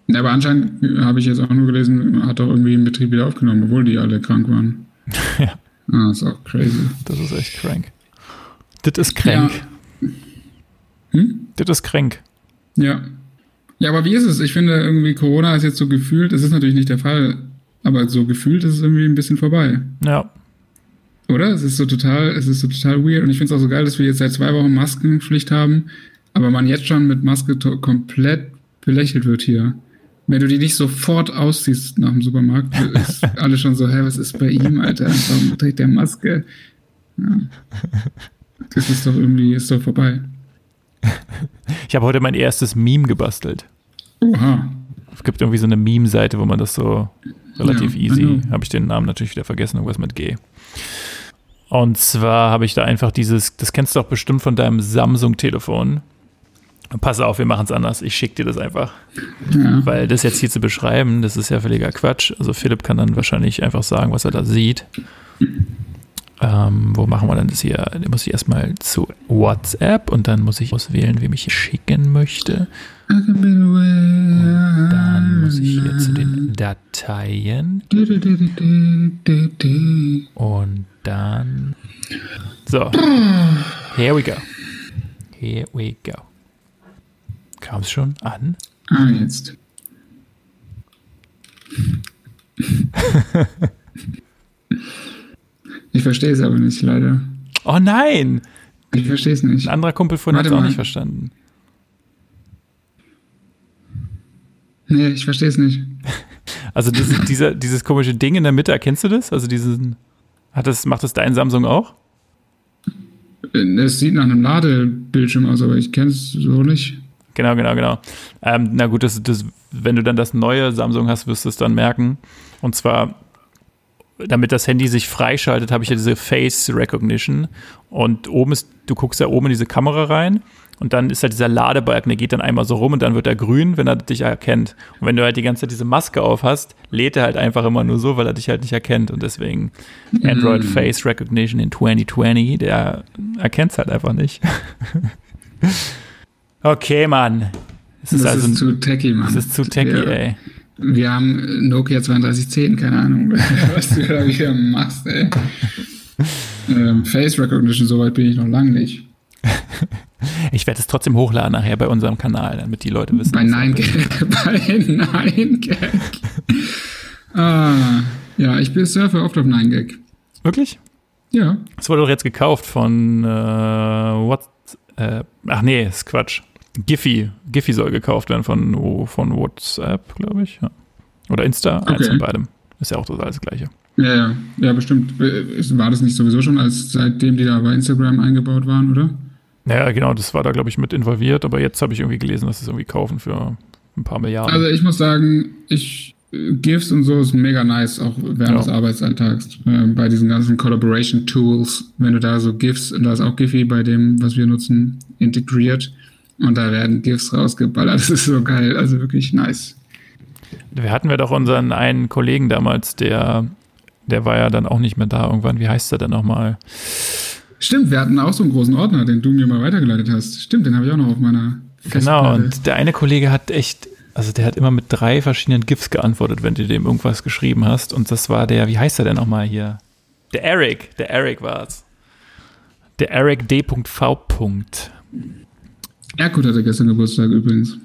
Ja, aber anscheinend habe ich jetzt auch nur gelesen, hat auch irgendwie einen Betrieb wieder aufgenommen, obwohl die alle krank waren. Ja. Ah, ist auch crazy. Das ist echt krank. Das ist krank. Hm? Das ist krank. Ja. Ja, aber wie ist es? Ich finde irgendwie Corona ist jetzt so gefühlt, es ist natürlich nicht der Fall, aber so gefühlt ist es irgendwie ein bisschen vorbei. Ja, Oder? Es ist so total, es ist so total weird. Und ich finde es auch so geil, dass wir jetzt seit zwei Wochen Maskenpflicht haben, aber man jetzt schon mit Maske komplett belächelt wird hier. Wenn du die nicht sofort ausziehst nach dem Supermarkt, ist alle schon so, hä, was ist bei ihm, Alter? Warum trägt der Maske? Ja. Das ist doch irgendwie, ist doch vorbei. Ich habe heute mein erstes Meme gebastelt. Oha. Es gibt irgendwie so eine Meme-Seite, wo man das so relativ ja, easy, habe ich den Namen natürlich wieder vergessen, irgendwas mit G. Und zwar habe ich da einfach dieses, das kennst du doch bestimmt von deinem Samsung-Telefon. Pass auf, wir machen es anders. Ich schicke dir das einfach. Ja. Weil das jetzt hier zu beschreiben, das ist ja völliger Quatsch. Also Philipp kann dann wahrscheinlich einfach sagen, was er da sieht. Ähm, wo machen wir denn das hier? Da muss ich erstmal zu WhatsApp und dann muss ich auswählen, wem ich schicken möchte. Und dann muss ich hier zu den Dateien. Und dann. So. Here we go. Here we go. Kam es schon an? Ah, jetzt. ich verstehe es aber nicht, leider. Oh nein! Ich verstehe es nicht. Ein anderer Kumpel von hat es auch nicht verstanden. Nee, ich verstehe es nicht. Also das, dieser, dieses komische Ding in der Mitte, erkennst du das? Also diesen, hat das, macht das dein Samsung auch? Es sieht nach einem Ladebildschirm aus, aber ich kenne es so nicht. Genau, genau, genau. Ähm, na gut, das, das, wenn du dann das neue Samsung hast, wirst du es dann merken. Und zwar, damit das Handy sich freischaltet, habe ich ja diese Face Recognition. Und oben ist, du guckst ja oben in diese Kamera rein und dann ist halt dieser Ladebalken, der geht dann einmal so rum und dann wird er grün, wenn er dich erkennt. Und wenn du halt die ganze Zeit diese Maske auf hast, lädt er halt einfach immer nur so, weil er dich halt nicht erkennt. Und deswegen mm. Android Face Recognition in 2020, der erkennt es halt einfach nicht. okay, Mann. Es ist das also, ist zu techy, Mann. Das ist zu techy, wir, ey. Wir haben Nokia 3210, keine Ahnung, was du da wieder machst, ey. ähm, Face Recognition, soweit bin ich noch lange nicht. Ich werde es trotzdem hochladen nachher bei unserem Kanal, damit die Leute wissen. Bei Nein Gag. bei Nein Gag. ah, ja, ich bin surfe oft auf Nein Gag. Wirklich? Ja. Es wurde doch jetzt gekauft von äh, what? Äh, ach nee, ist Quatsch. Giphy. Giphy soll gekauft werden von, von WhatsApp, glaube ich. Ja. Oder Insta, okay. eins von beidem. Ist ja auch das alles Gleiche. Ja, ja, ja, bestimmt. War das nicht sowieso schon, als seitdem die da bei Instagram eingebaut waren, oder? Naja, genau, das war da, glaube ich, mit involviert, aber jetzt habe ich irgendwie gelesen, dass sie es irgendwie kaufen für ein paar Milliarden. Also ich muss sagen, ich GIFs und so ist mega nice, auch während ja. des Arbeitsalltags. Äh, bei diesen ganzen Collaboration Tools, wenn du da so GIFs, und da ist auch Giphy bei dem, was wir nutzen, integriert. Und da werden GIFs rausgeballert. Das ist so geil, also wirklich nice. Wir hatten wir doch unseren einen Kollegen damals, der, der war ja dann auch nicht mehr da irgendwann. Wie heißt der denn nochmal? Stimmt, wir hatten auch so einen großen Ordner, den du mir mal weitergeleitet hast. Stimmt, den habe ich auch noch auf meiner Genau, und der eine Kollege hat echt, also der hat immer mit drei verschiedenen GIFs geantwortet, wenn du dem irgendwas geschrieben hast. Und das war der, wie heißt er denn nochmal hier? Der Eric, der Eric war es. Der Eric D.V. Erkut hatte gestern Geburtstag übrigens.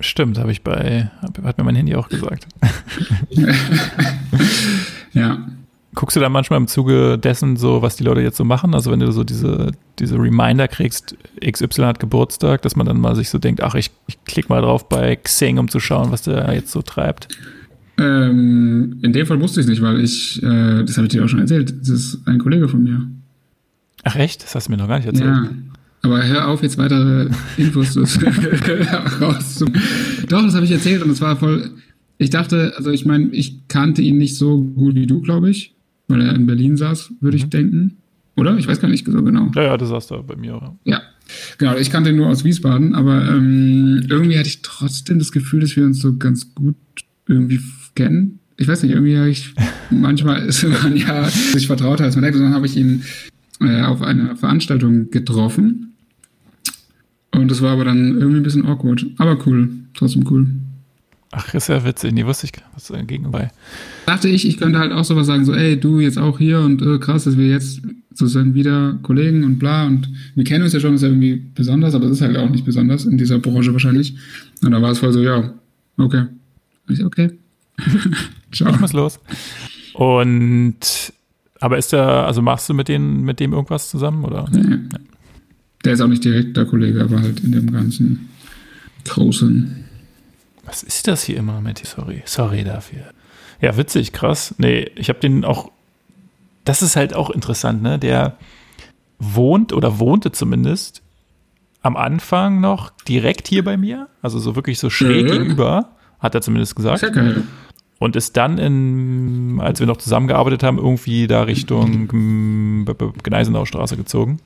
Stimmt, habe ich bei, hat mir mein Handy auch gesagt. ja. Guckst du da manchmal im Zuge dessen so, was die Leute jetzt so machen? Also wenn du so diese, diese Reminder kriegst, XY hat Geburtstag, dass man dann mal sich so denkt, ach, ich, ich klicke mal drauf bei Xing, um zu schauen, was der jetzt so treibt. Ähm, in dem Fall wusste ich es nicht, weil ich, äh, das habe ich dir auch schon erzählt, das ist ein Kollege von mir. Ach echt? Das hast du mir noch gar nicht erzählt. Ja, aber hör auf, jetzt weitere Infos rauszu. Doch, das habe ich erzählt und es war voll. Ich dachte, also ich meine, ich kannte ihn nicht so gut wie du, glaube ich weil er in Berlin saß, würde mhm. ich denken. Oder? Ich weiß gar nicht so genau. Ja, ja, du saß da bei mir. Auch. Ja, genau. Ich kannte ihn nur aus Wiesbaden, aber ähm, irgendwie hatte ich trotzdem das Gefühl, dass wir uns so ganz gut irgendwie kennen. Ich weiß nicht, irgendwie habe ich manchmal ist man ja sich vertraut als man denkt, dann habe ich ihn äh, auf einer Veranstaltung getroffen. Und das war aber dann irgendwie ein bisschen awkward. Aber cool, trotzdem cool. Ach, ist ja witzig. Nee, wusste ich, was dagegen bei. Dachte ich, ich könnte halt auch sowas sagen, so, ey, du jetzt auch hier und äh, krass, dass wir jetzt sozusagen wieder Kollegen und bla und wir kennen uns ja schon, ist ja irgendwie besonders, aber es ist halt auch nicht besonders in dieser Branche wahrscheinlich. Und da war es voll so, ja, okay. Und ich, okay. Ciao. Ich muss los. Und Aber ist der, also machst du mit, denen, mit dem irgendwas zusammen? Oder? Nee. Der ist auch nicht direkt der Kollege, aber halt in dem ganzen großen. Was ist das hier immer, Matti? Sorry. Sorry dafür. Ja, witzig, krass. Nee, ich habe den auch. Das ist halt auch interessant, ne? Der wohnt oder wohnte zumindest am Anfang noch direkt hier bei mir. Also so wirklich so schräg Mhm. gegenüber, hat er zumindest gesagt. Ja geil. Und ist dann, in, als wir noch zusammengearbeitet haben, irgendwie da Richtung mm, Gneisenaustraße gezogen.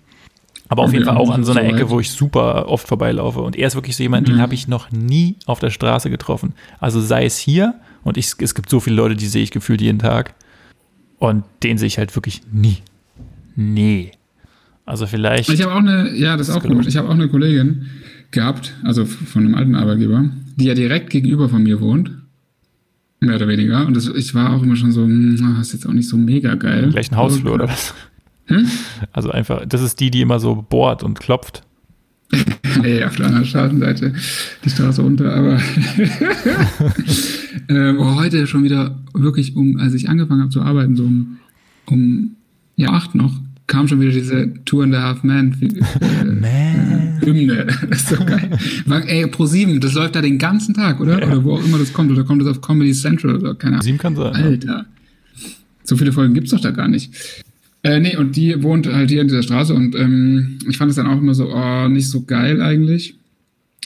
Aber auf jeden Fall auch an so einer Ecke, wo ich super oft vorbeilaufe. Und er ist wirklich so jemand, den Mhm. habe ich noch nie auf der Straße getroffen. Also sei es hier, und ich, es gibt so viele Leute, die sehe ich gefühlt jeden Tag. Und den sehe ich halt wirklich nie. Nee. Also vielleicht. Ich habe auch eine, ja, das ist auch gelogen. komisch. Ich habe auch eine Kollegin gehabt, also von einem alten Arbeitgeber, die ja direkt gegenüber von mir wohnt. Mehr oder weniger. Und das, ich war auch immer schon so, hm, das ist jetzt auch nicht so mega geil. im gleichen Hausflur oder was? Hm? Also einfach, das ist die, die immer so bohrt und klopft. Nee, auf der anderen Straßenseite die Straße runter, aber ähm, oh, heute schon wieder wirklich um, als ich angefangen habe zu arbeiten, so um, um ja, acht noch, kam schon wieder diese Two and a Half Man äh, Man. Hymne. Das ist so geil. Ey, Pro 7, das läuft da den ganzen Tag, oder? Oder wo auch immer das kommt. Oder kommt das auf Comedy Central oder keine Ahnung. Sieben kann sein. ja. Alter. So viele Folgen gibt's doch da gar nicht. Äh, nee, und die wohnt halt hier in dieser Straße und ähm, ich fand es dann auch immer so, oh, nicht so geil eigentlich.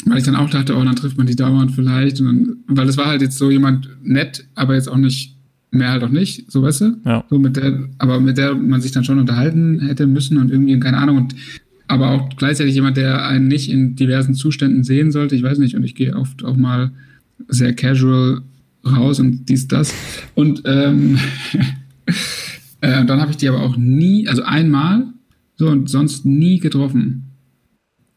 Weil ich dann auch dachte, oh, dann trifft man die dauernd vielleicht. Und dann, weil es war halt jetzt so jemand nett, aber jetzt auch nicht, mehr halt auch nicht, so weißt du? Ja. So mit der, aber mit der man sich dann schon unterhalten hätte müssen und irgendwie, keine Ahnung, und aber auch gleichzeitig jemand, der einen nicht in diversen Zuständen sehen sollte, ich weiß nicht, und ich gehe oft auch mal sehr casual raus und dies, das. Und ähm, äh, dann habe ich die aber auch nie, also einmal, so und sonst nie getroffen.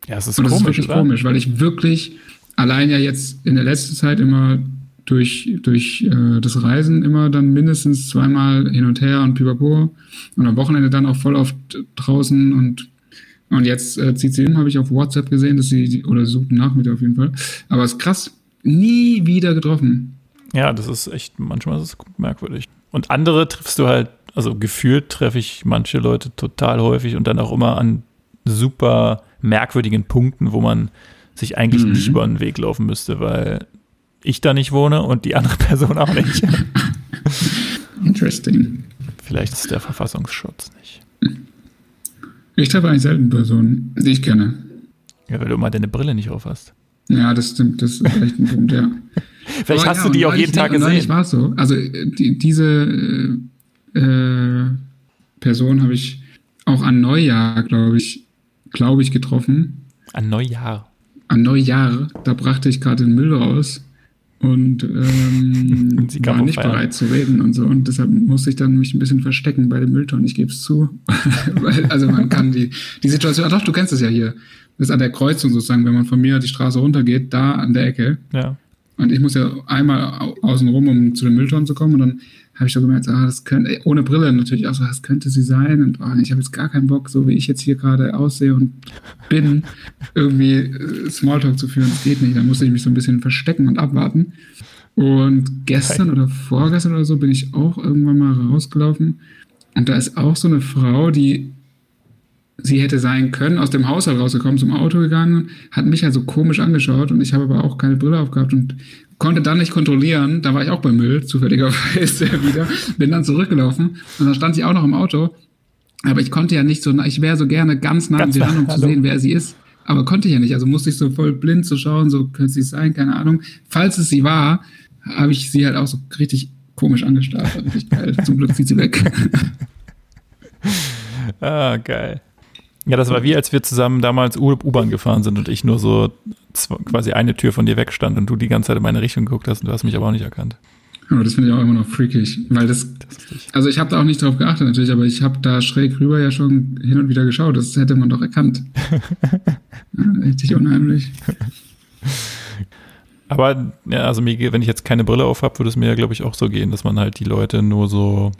Ja, es ist Und das ist komisch, wirklich oder? komisch, weil ich wirklich allein ja jetzt in der letzten Zeit immer durch, durch äh, das Reisen immer dann mindestens zweimal hin und her und pipapo und am Wochenende dann auch voll oft draußen und und jetzt äh, zieht sie hin, habe ich auf WhatsApp gesehen, dass sie, oder sucht nach mit auf jeden Fall. Aber es ist krass, nie wieder getroffen. Ja, das ist echt, manchmal ist es merkwürdig. Und andere triffst du halt, also gefühlt treffe ich manche Leute total häufig und dann auch immer an super merkwürdigen Punkten, wo man sich eigentlich Mhm. nicht über den Weg laufen müsste, weil ich da nicht wohne und die andere Person auch nicht. Interesting. Vielleicht ist der Verfassungsschutz nicht. Ich treffe eigentlich selten Personen, die ich kenne. Ja, weil du immer deine Brille nicht auf hast. Ja, das stimmt, das ist echt ein Punkt, ja. Vielleicht Aber hast ja, du die auch jeden Tag gesehen. war es so. Also äh, die, diese äh, Person habe ich auch an Neujahr, glaube ich, glaube ich, getroffen. An Neujahr. An Neujahr, da brachte ich gerade den Müll raus und ähm, war nicht Feiern. bereit zu reden und so. Und deshalb musste ich dann mich ein bisschen verstecken bei dem Müllton. Ich gebe es zu. Also man kann die, die Situation, ah, doch, du kennst es ja hier. Das ist an der Kreuzung sozusagen, wenn man von mir die Straße runtergeht, da an der Ecke. Ja. Und ich muss ja einmal au- außen rum, um zu den Mülltonnen zu kommen. Und dann habe ich so gemerkt, ah, das könnte, ohne Brille natürlich auch so, das könnte sie sein. Und oh, ich habe jetzt gar keinen Bock, so wie ich jetzt hier gerade aussehe und bin, irgendwie äh, Smalltalk zu führen. Das geht nicht. Da musste ich mich so ein bisschen verstecken und abwarten. Und gestern oder vorgestern oder so bin ich auch irgendwann mal rausgelaufen. Und da ist auch so eine Frau, die sie hätte sein können, aus dem Haushalt rausgekommen, zum Auto gegangen, hat mich halt so komisch angeschaut und ich habe aber auch keine Brille aufgehabt und konnte dann nicht kontrollieren, da war ich auch beim Müll, zufälligerweise wieder, bin dann zurückgelaufen und dann stand sie auch noch im Auto, aber ich konnte ja nicht so, ich wäre so gerne ganz nah an sie ran, um zu sehen, wer sie ist, aber konnte ich ja nicht, also musste ich so voll blind zu schauen, so könnte sie sein, keine Ahnung. Falls es sie war, habe ich sie halt auch so richtig komisch angestarrt, richtig geil, zum Glück zieht sie weg. Ah, geil. Ja, das war wie, als wir zusammen damals U-Bahn gefahren sind und ich nur so quasi eine Tür von dir wegstand und du die ganze Zeit in meine Richtung geguckt hast und du hast mich aber auch nicht erkannt. Aber das finde ich auch immer noch freakig, weil das, Das also ich habe da auch nicht drauf geachtet natürlich, aber ich habe da schräg rüber ja schon hin und wieder geschaut, das hätte man doch erkannt. ja, richtig unheimlich. Aber ja, also mir, wenn ich jetzt keine Brille auf habe, würde es mir ja, glaube ich, auch so gehen, dass man halt die Leute nur so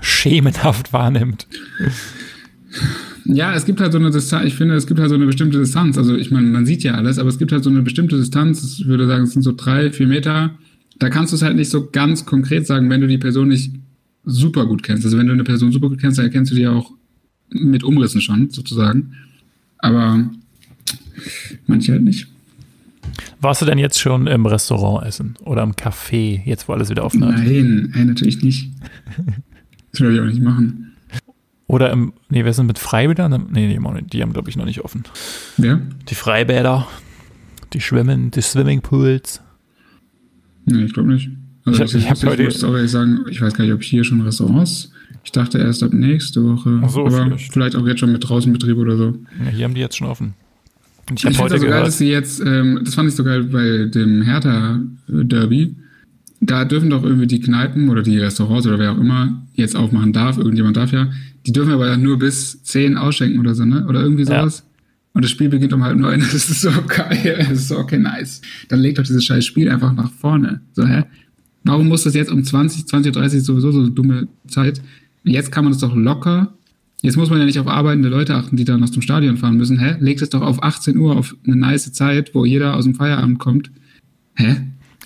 schemenhaft wahrnimmt. Ja, es gibt halt so eine Distanz, ich finde, es gibt halt so eine bestimmte Distanz, also ich meine, man sieht ja alles, aber es gibt halt so eine bestimmte Distanz, ich würde sagen, es sind so drei, vier Meter, da kannst du es halt nicht so ganz konkret sagen, wenn du die Person nicht super gut kennst. Also wenn du eine Person super gut kennst, dann erkennst du die auch mit Umrissen schon, sozusagen. Aber manche halt nicht. Warst du denn jetzt schon im Restaurant essen oder im Café, jetzt wo alles wieder offen hat? Nein, nein, natürlich nicht. Das würde ich auch nicht machen. Oder im, nee, wer sind mit Freibädern? Nee, die haben, die haben glaube ich, noch nicht offen. Ja? Die Freibäder, die Schwimmen, die Swimmingpools. Nee, ich glaube nicht. Also Ich ich ich, heute- muss auch ehrlich sagen, ich weiß gar nicht, ob hier schon Restaurants. Ich dachte erst ab nächste Woche. Ach so, aber vielleicht. vielleicht. auch jetzt schon mit Draußenbetrieb oder so. Ja, hier haben die jetzt schon offen. Und ich Ich, habe finde heute das so geil, gehört, dass sie jetzt, ähm, das fand ich so geil bei dem Hertha-Derby. Da dürfen doch irgendwie die Kneipen oder die Restaurants oder wer auch immer jetzt aufmachen darf, irgendjemand darf ja, die dürfen aber nur bis 10 ausschenken oder so, ne? Oder irgendwie Ja. sowas. Und das Spiel beginnt um halb neun. Das ist so geil. Das ist so, okay, nice. Dann legt doch dieses scheiß Spiel einfach nach vorne. So, hä? Warum muss das jetzt um 20, 20, 30 sowieso so eine dumme Zeit? Jetzt kann man es doch locker. Jetzt muss man ja nicht auf arbeitende Leute achten, die dann aus dem Stadion fahren müssen. Hä? Legt es doch auf 18 Uhr auf eine nice Zeit, wo jeder aus dem Feierabend kommt. Hä?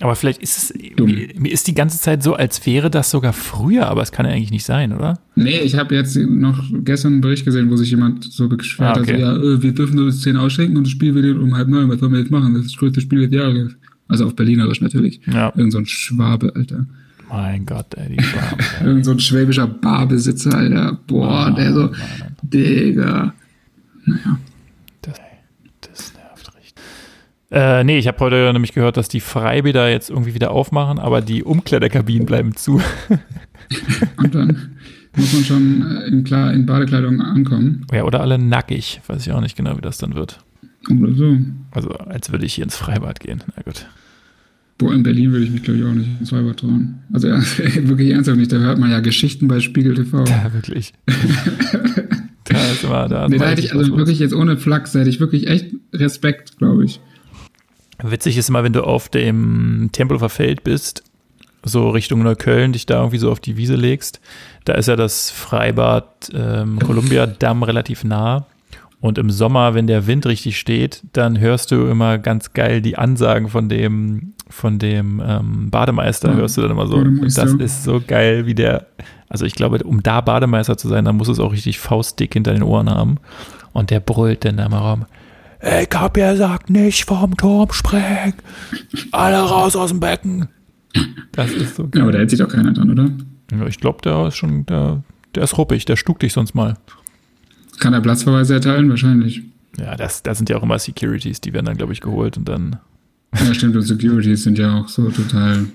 Aber vielleicht ist es, mir, ist die ganze Zeit so, als wäre das sogar früher, aber es kann ja eigentlich nicht sein, oder? Nee, ich habe jetzt noch gestern einen Bericht gesehen, wo sich jemand so beschwert Ah, okay. hat, so, ja, äh, wir dürfen nur bis 10 ausschenken und das Spiel wird um halb neun. Was sollen wir jetzt machen? Das ist das größte Spiel des Jahres. Also auf Berlinerisch natürlich. Ja. Irgend so ein Schwabe, Alter. Mein Gott, ey, die Schwaben. Irgend so ein schwäbischer Barbesitzer, Alter. Boah, der so, Digga. Naja. Das, das nervt richtig. Äh, nee, ich habe heute nämlich gehört, dass die Freibäder jetzt irgendwie wieder aufmachen, aber die Umkleidekabinen bleiben zu. Und dann muss man schon äh, in, klar, in Badekleidung ankommen. Ja, oder alle nackig. Weiß ich auch nicht genau, wie das dann wird. Oder so. Also, als würde ich hier ins Freibad gehen. Na gut. Boah, in Berlin würde ich mich, glaube ich, auch nicht ins Freibad trauen. Also ja, wirklich ernsthaft nicht. Da hört man ja Geschichten bei Spiegel TV. Ja, wirklich. da ist immer, da, Nee, da hätte ich, also wirklich jetzt ohne Flachs, da hätte ich wirklich echt Respekt, glaube ich. Witzig ist immer, wenn du auf dem Tempelhofer Feld bist, so Richtung Neukölln, dich da irgendwie so auf die Wiese legst. Da ist ja das Freibad ähm, Columbia Damm relativ nah. Und im Sommer, wenn der Wind richtig steht, dann hörst du immer ganz geil die Ansagen von dem, von dem ähm, Bademeister, Ja, hörst du dann immer so. Und das ist so geil, wie der, also ich glaube, um da Bademeister zu sein, dann muss es auch richtig faustdick hinter den Ohren haben. Und der brüllt dann da mal rum. Ich hab ja gesagt, nicht vom Turm springen. Alle raus aus dem Becken. Das ist so Ja, geil. aber da hält sich doch keiner dran, oder? Ja, ich glaube, der ist schon, der, der ist ruppig, der stuckt dich sonst mal. Kann er Platzverweise erteilen? Wahrscheinlich. Ja, das, da sind ja auch immer Securities, die werden dann, glaube ich, geholt und dann. Ja, stimmt. Und Securities sind ja auch so total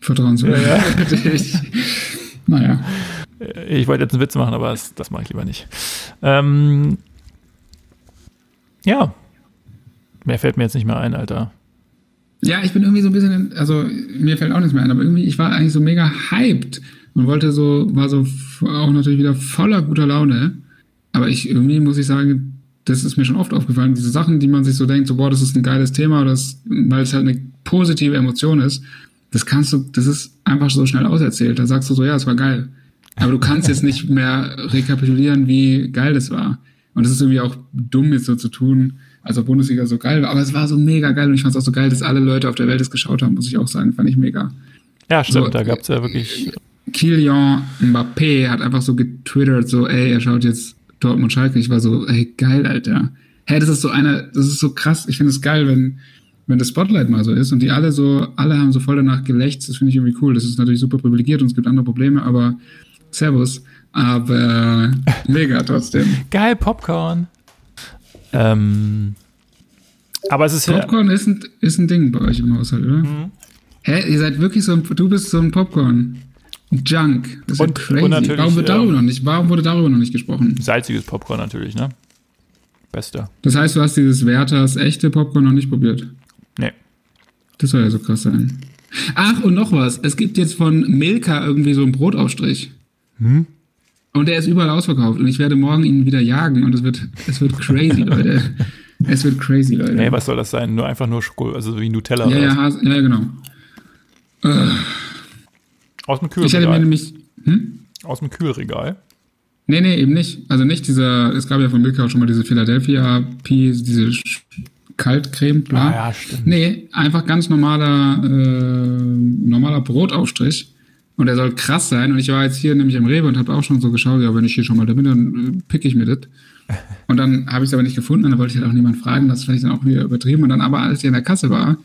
vertrauenswürdig. naja. Äh, Ich wollte jetzt einen Witz machen, aber das, das mache ich lieber nicht. Ähm, ja. Mehr fällt mir jetzt nicht mehr ein, Alter. Ja, ich bin irgendwie so ein bisschen, also mir fällt auch nichts mehr ein, aber irgendwie, ich war eigentlich so mega hyped und wollte so, war so auch natürlich wieder voller guter Laune. Aber ich irgendwie muss ich sagen, das ist mir schon oft aufgefallen, diese Sachen, die man sich so denkt, so, boah, das ist ein geiles Thema, oder das, weil es halt eine positive Emotion ist, das kannst du, das ist einfach so schnell auserzählt. Da sagst du so, ja, es war geil. Aber du kannst jetzt nicht mehr rekapitulieren, wie geil das war. Und es ist irgendwie auch dumm, jetzt so zu tun, als ob Bundesliga so geil war. Aber es war so mega geil und ich fand es auch so geil, dass alle Leute auf der Welt es geschaut haben, muss ich auch sagen. Fand ich mega. Ja, stimmt, So, da gab es ja wirklich. Kylian Mbappé hat einfach so getwittert, so, ey, er schaut jetzt Dortmund Schalke. Ich war so, ey, geil, Alter. Hä, das ist so einer, das ist so krass. Ich finde es geil, wenn, wenn das Spotlight mal so ist und die alle so, alle haben so voll danach gelächzt. Das finde ich irgendwie cool. Das ist natürlich super privilegiert und es gibt andere Probleme, aber Servus. Aber mega trotzdem. Geil, Popcorn. Ähm, aber es ist ja. Popcorn ist ein, ist ein Ding bei euch im Haushalt, oder? Mhm. Hä, ihr seid wirklich so ein, du bist so ein Popcorn. Junk. Das ist Und- ja crazy. und warum wird darüber ähm, noch nicht, warum wurde darüber noch nicht gesprochen? Salziges Popcorn natürlich, ne? Bester. Das heißt, du hast dieses Werthers echte Popcorn noch nicht probiert. Nee. Das soll ja so krass sein. Ach, und noch was. Es gibt jetzt von Milka irgendwie so einen Brotaufstrich. Hm? Und der ist überall ausverkauft. Und ich werde morgen ihn wieder jagen. Und es wird, es wird crazy, Leute. Es wird crazy, Leute. Nee, was soll das sein? Nur einfach nur Schokolade, also wie Nutella ja, oder ja, was? Ja, genau. Aus dem Ich hätte mir Kühlregal. nämlich. Hm? Aus dem Kühlregal. Nee, nee, eben nicht. Also nicht dieser, es gab ja von Milka auch schon mal diese Philadelphia Peas, diese Kaltcreme, bla. Ah, ja, stimmt. Nee, einfach ganz normaler, äh, normaler Brotaufstrich. Und der soll krass sein. Und ich war jetzt hier nämlich im Rewe und habe auch schon so geschaut, ja, wenn ich hier schon mal da bin, dann äh, pick ich mir das. Und dann habe ich es aber nicht gefunden und dann wollte ich halt auch niemand fragen. Das fand ich dann auch wieder übertrieben. Und dann aber, als ich in der Kasse war,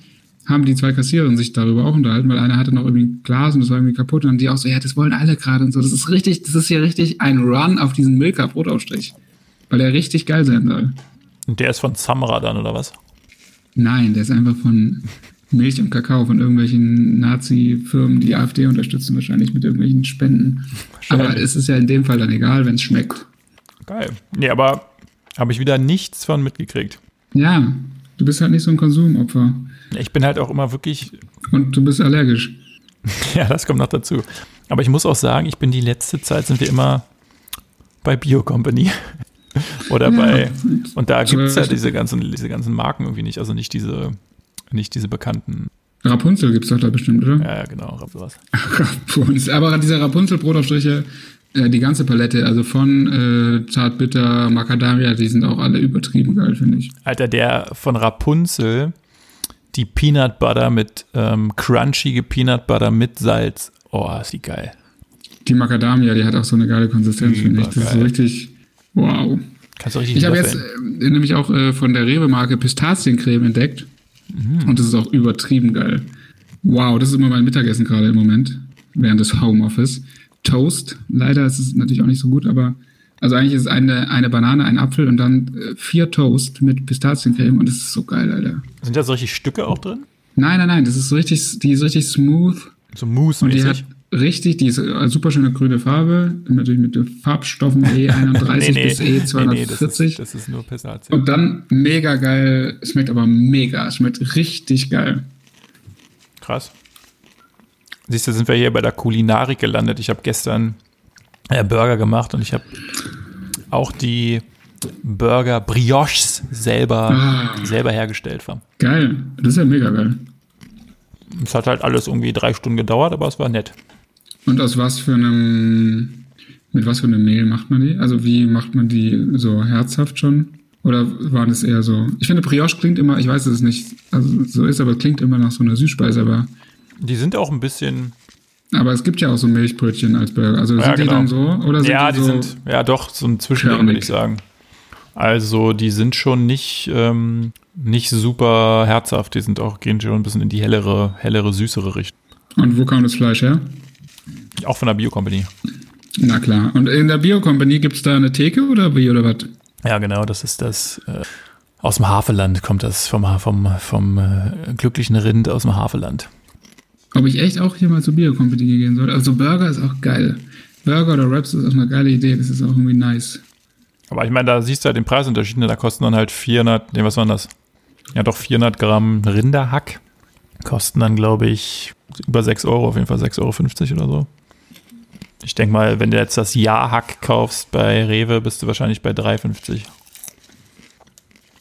haben die zwei Kassiererinnen sich darüber auch unterhalten, weil einer hatte noch irgendwie ein Glas und das war irgendwie kaputt. Und die auch so, ja, das wollen alle gerade und so. Das ist richtig, das ist hier richtig ein Run auf diesen Milka-Brotaufstrich. Weil der richtig geil sein soll. Und der ist von Samra dann, oder was? Nein, der ist einfach von Milch und Kakao von irgendwelchen Nazi-Firmen, die, AfD unterstützen, wahrscheinlich mit irgendwelchen Spenden. Aber es ist ja in dem Fall dann egal, wenn es schmeckt. Geil. Nee, aber habe ich wieder nichts von mitgekriegt. Ja, du bist halt nicht so ein Konsumopfer. Ich bin halt auch immer wirklich. Und du bist allergisch. ja, das kommt noch dazu. Aber ich muss auch sagen, ich bin die letzte Zeit sind wir immer bei Bio Company. Oder ja, bei. Und da gibt es ja diese ganzen, diese ganzen Marken irgendwie nicht. Also nicht diese, nicht diese bekannten. Rapunzel gibt es doch da bestimmt, oder? Ja, genau, sowas. Rapunzel. Aber diese Rapunzel-Brotaufstriche, äh, die ganze Palette, also von äh, Zartbitter, Macadamia, die sind auch alle übertrieben geil, finde ich. Alter, der von Rapunzel, die Peanut Butter mit ähm, crunchige Peanut Butter mit Salz. Oh, ist die geil. Die Macadamia, die hat auch so eine geile Konsistenz, finde ich. Das geil. ist so richtig wow. Kannst du richtig Ich habe jetzt äh, nämlich auch äh, von der Rewe-Marke Pistaziencreme entdeckt. Mhm. Und das ist auch übertrieben geil. Wow, das ist immer mein Mittagessen gerade im Moment, während des Homeoffice. Toast. Leider ist es natürlich auch nicht so gut, aber also eigentlich ist es eine, eine Banane, ein Apfel und dann äh, vier Toast mit Pistaziencreme und das ist so geil, Alter. Sind da solche Stücke auch drin? Nein, nein, nein, das ist richtig, die ist richtig smooth. So mousse Und die hat richtig, die ist eine super schöne grüne Farbe, natürlich mit Farbstoffen E31 nee, nee, bis E240. Nee, das, ist, das ist nur Pistazien. Und dann mega geil, schmeckt aber mega, schmeckt richtig geil. Krass. Siehst du, sind wir hier bei der Kulinarik gelandet. Ich habe gestern äh, Burger gemacht und ich habe auch die Burger Brioches selber, ah. selber hergestellt. War. Geil, das ist ja mega geil. Es hat halt alles irgendwie drei Stunden gedauert, aber es war nett. Und aus was für einem, mit was für einem Mehl macht man die? Also wie macht man die so herzhaft schon? Oder war das eher so? Ich finde, Brioche klingt immer, ich weiß, dass es nicht also so ist, aber klingt immer nach so einer Süßspeise, aber die sind auch ein bisschen. Aber es gibt ja auch so Milchbrötchen als Burger. Also ja, sind genau. die dann so? Oder sind ja, die, die so sind, ja doch, so ein Zwischending, würde ich sagen. Also die sind schon nicht, ähm, nicht super herzhaft, die sind auch, gehen schon ein bisschen in die hellere, hellere, süßere Richtung. Und wo kam das Fleisch her? Auch von der Bio-Company. Na klar. Und in der Bio-Company gibt es da eine Theke oder wie oder was? Ja, genau, das ist das. Äh, aus dem Havelland kommt das, vom, vom, vom äh, glücklichen Rind aus dem Havelland. Ob ich echt auch hier mal zur Bio-Company gehen sollte. Also Burger ist auch geil. Burger oder Wraps ist auch eine geile Idee. Das ist auch irgendwie nice. Aber ich meine, da siehst du halt den Preisunterschied. Ne? Da kosten dann halt 400, ne, was waren das? Ja, doch 400 Gramm Rinderhack. Kosten dann, glaube ich, über 6 Euro, auf jeden Fall 6,50 Euro oder so. Ich denke mal, wenn du jetzt das Jahrhack kaufst bei Rewe, bist du wahrscheinlich bei 3,50.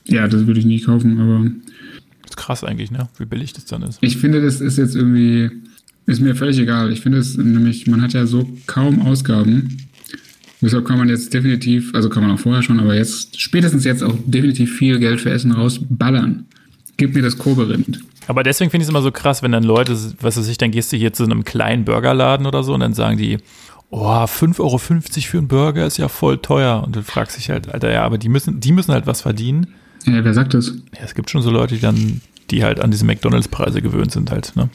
Ja, das würde ich nie kaufen, aber krass eigentlich, ne? Wie billig das dann ist. Ich finde, das ist jetzt irgendwie, ist mir völlig egal. Ich finde es nämlich, man hat ja so kaum Ausgaben. Deshalb kann man jetzt definitiv, also kann man auch vorher schon, aber jetzt, spätestens jetzt auch definitiv viel Geld für Essen rausballern. Gib mir das Koberind. Aber deswegen finde ich es immer so krass, wenn dann Leute, was weiß ich, dann gehst du hier zu einem kleinen Burgerladen oder so und dann sagen die, oh, 5,50 Euro für einen Burger ist ja voll teuer. Und du fragst dich halt, Alter, ja, aber die müssen, die müssen halt was verdienen. Ja, wer sagt das? Ja, es gibt schon so Leute, die dann, die halt an diese McDonalds-Preise gewöhnt sind halt, ne?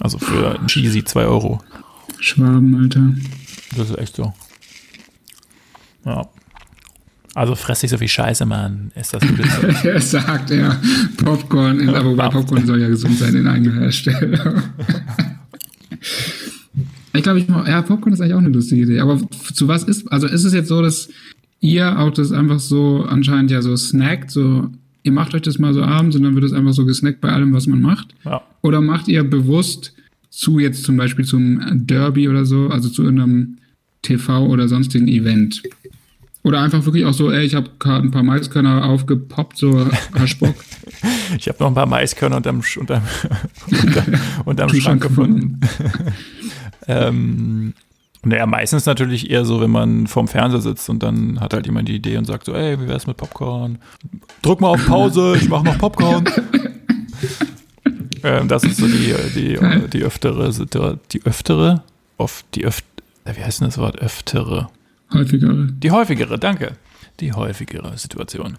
Also für ein Cheesy 2 Euro. Schwaben, Alter. Das ist echt so. Ja. Also fress nicht so viel Scheiße, Mann. Ist das er sagt, ja, Popcorn, aber wobei Popcorn soll ja gesund sein in eigener Herstellung. ich glaube, ich ja, Popcorn ist eigentlich auch eine lustige Idee. Aber zu was ist, also ist es jetzt so, dass ihr auch das einfach so anscheinend ja so snackt, so ihr macht euch das mal so abends und dann wird es einfach so gesnackt bei allem, was man macht? Ja. Oder macht ihr bewusst zu jetzt zum Beispiel zum Derby oder so, also zu irgendeinem TV oder sonstigen Event? Oder einfach wirklich auch so, ey, ich habe gerade ein paar Maiskörner aufgepoppt, so hast Bock. ich habe noch ein paar Maiskörner unterm, unterm, unterm, unterm Schrank gefunden. ähm, naja, meistens natürlich eher so, wenn man vorm Fernseher sitzt und dann hat halt jemand die Idee und sagt so, ey, wie wär's mit Popcorn? Drück mal auf Pause, ich mach noch Popcorn. ähm, das ist so die, die, die öftere, die öftere, oft, die öft, wie heißt denn das Wort? Öftere. Häufigere. Die häufigere, danke. Die häufigere Situation.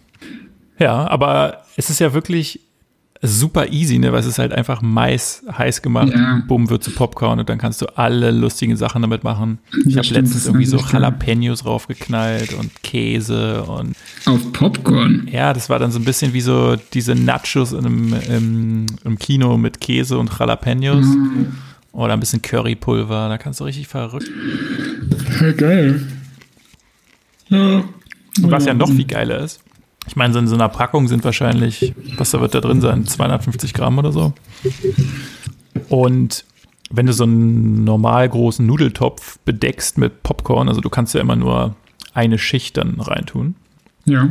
Ja, aber es ist ja wirklich super easy, ne? Weil es ist halt einfach Mais heiß gemacht, Ja. bumm, wird zu Popcorn und dann kannst du alle lustigen Sachen damit machen. Ich habe letztens irgendwie so. Jalapenos draufgeknallt und Käse und Auf Popcorn. ja, das war dann so ein bisschen wie so diese Nachos in einem, im, im Kino mit Käse und Jalapenos Mhm. oder ein bisschen Currypulver, da kannst du richtig verrückt. Ja, geil. Ja. Was ja noch viel geiler ist, ich meine, so in so einer Packung sind wahrscheinlich, was da wird da drin sein, 250 Gramm oder so. Und wenn du so einen normal großen Nudeltopf bedeckst mit Popcorn, also du kannst ja immer nur eine Schicht dann reintun, Ja.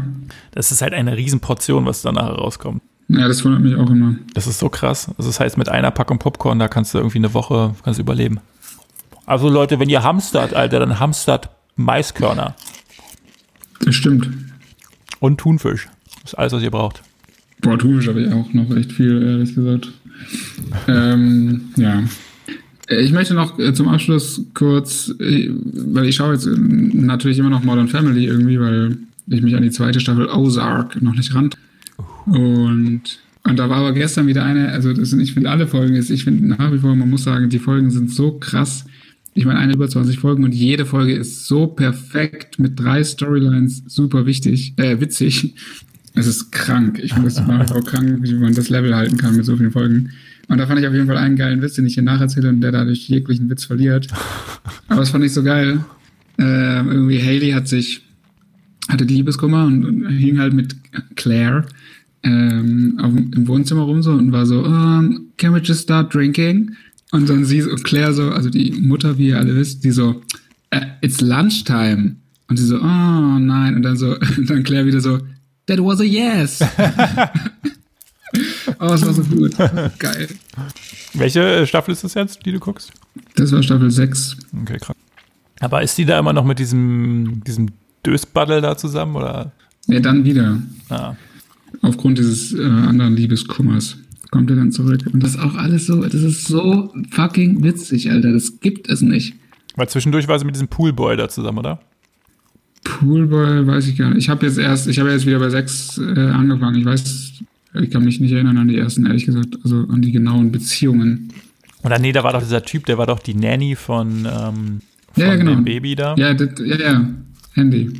das ist halt eine Riesenportion, was da nachher rauskommt. Ja, das wundert mich auch immer. Das ist so krass. Also das heißt, mit einer Packung Popcorn, da kannst du irgendwie eine Woche kannst überleben. Also Leute, wenn ihr hamstert, Alter, dann hamstert Maiskörner Das stimmt. und Thunfisch. Das ist alles, was ihr braucht. Boah, Thunfisch habe ich auch noch echt viel, ehrlich gesagt. ähm, ja. Äh, Ich möchte noch äh, zum Abschluss kurz, äh, weil ich schaue jetzt natürlich immer noch Modern Family irgendwie, weil ich mich an die zweite Staffel Ozark noch nicht ran. Und, und da war aber gestern wieder eine, also das sind, ich finde alle Folgen, ich finde nach wie vor, man muss sagen, die Folgen sind so krass. Ich meine, eine über 20 Folgen und jede Folge ist so perfekt mit drei Storylines super wichtig, äh, witzig. Es ist krank. Ich finde wie vor krank, wie man das Level halten kann mit so vielen Folgen. Und da fand ich auf jeden Fall einen geilen Witz, den ich hier nacherzähle und der dadurch jeglichen Witz verliert. Aber das fand ich so geil. Ähm, irgendwie Haley hat sich, hatte Liebeskummer und, und hing halt mit Claire ähm, auf, im Wohnzimmer rum so und war so, um, can we just start drinking? Und dann sie so, Claire so, also die Mutter, wie ihr alle wisst, die so, "Uh, it's lunchtime. Und sie so, oh nein. Und dann so, dann Claire wieder so, that was a yes. oh, es war so gut. Geil. Welche äh, Staffel ist das jetzt, die du guckst? Das war Staffel 6. Okay, krass. Aber ist die da immer noch mit diesem, diesem Dösbaddel da zusammen oder? Ja, dann wieder. Ah, Aufgrund dieses äh, anderen Liebeskummers kommt er dann zurück. Und das ist auch alles so, das ist so fucking witzig, Alter. Das gibt es nicht. weil zwischendurch war sie mit diesem Poolboy da zusammen, oder? Poolboy weiß ich gar nicht. Ich habe jetzt erst, ich habe jetzt wieder bei 6 äh, angefangen. Ich weiß, ich kann mich nicht erinnern an die ersten, ehrlich gesagt. Also an die genauen Beziehungen. Oder nee, da war doch dieser Typ, der war doch die Nanny von, ähm, von Ja, ja, genau. dem Baby da. Ja, das, ja, ja. Handy.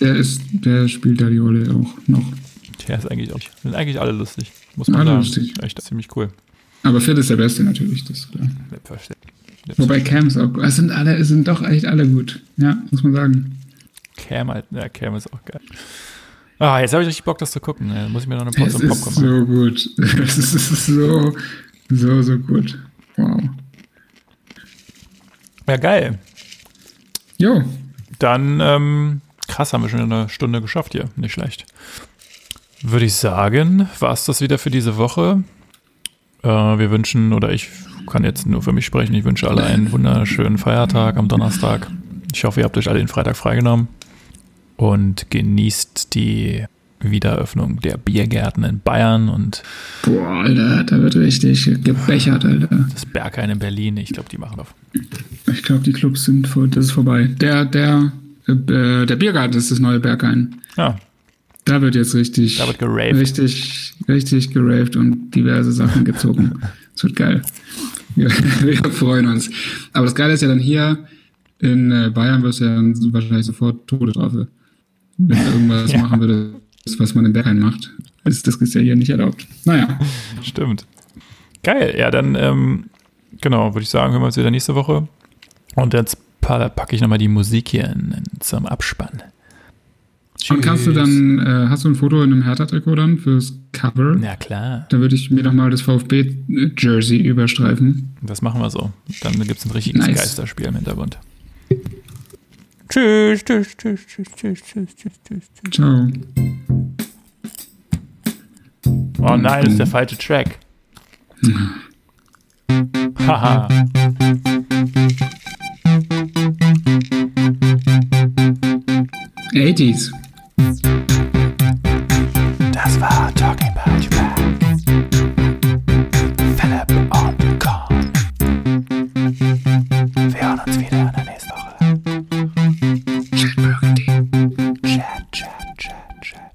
Der ist, der spielt da die Rolle auch noch. Der ist eigentlich auch, sind eigentlich alle lustig, muss man Alle sagen. lustig. Echt ziemlich cool. Aber Phil ist der Beste natürlich, das ist klar. Selbstverständlich. Wobei Cam ist auch gut. Es sind alle, es sind doch echt alle gut. Ja, muss man sagen. Cam halt, ja, Cam ist auch geil. Ah, jetzt habe ich richtig Bock, das zu gucken. Ja, muss ich mir noch eine ist Popcorn machen. so gut. Es ist so, so, so gut. Wow. Ja, geil. Jo, Dann, ähm, krass, haben wir schon eine Stunde geschafft hier. Nicht schlecht. Würde ich sagen, war es das wieder für diese Woche. Äh, wir wünschen, oder ich kann jetzt nur für mich sprechen, ich wünsche alle einen wunderschönen Feiertag am Donnerstag. Ich hoffe, ihr habt euch alle den Freitag freigenommen und genießt die Wiedereröffnung der Biergärten in Bayern und boah, Alter, da wird richtig gebechert, Alter. das Berghain in Berlin. Ich glaube, die machen auf. Ich glaube, die Clubs sind vor, das ist vorbei. Der, der, äh, der Biergarten ist das neue Berghain. Ja, Da wird jetzt richtig, da wird geraved. richtig, richtig geraved und diverse Sachen gezogen. Es wird geil. Wir, wir freuen uns. Aber das Geile ist ja dann hier in äh, Bayern wirst du ja dann wahrscheinlich sofort Todesstrafe. Wenn du irgendwas Ja. machen würdest, was man in Berghain macht. Das, das ist ja hier nicht erlaubt. Naja. Stimmt. Geil, ja, dann, ähm, genau, würde ich sagen, hören wir uns wieder nächste Woche. Und jetzt pa- packe ich nochmal die Musik hier in, in, zum Abspann. Und kannst du Tschüss. dann, äh, hast du ein Foto in einem Hertha-Trikot dann fürs Cover? Ja, klar. Da würde ich mir noch mal das VfB-Jersey überstreifen. Das machen wir so. Dann gibt es ein richtiges Nice. Geisterspiel im Hintergrund. Tschüss, tschüss, tschüss, tschüss, tschüss, tschüss, tschüss, tschüss. tschüss. Ciao. Oh nein, das ist der falsche Track. Haha. Eighties. Das war Talking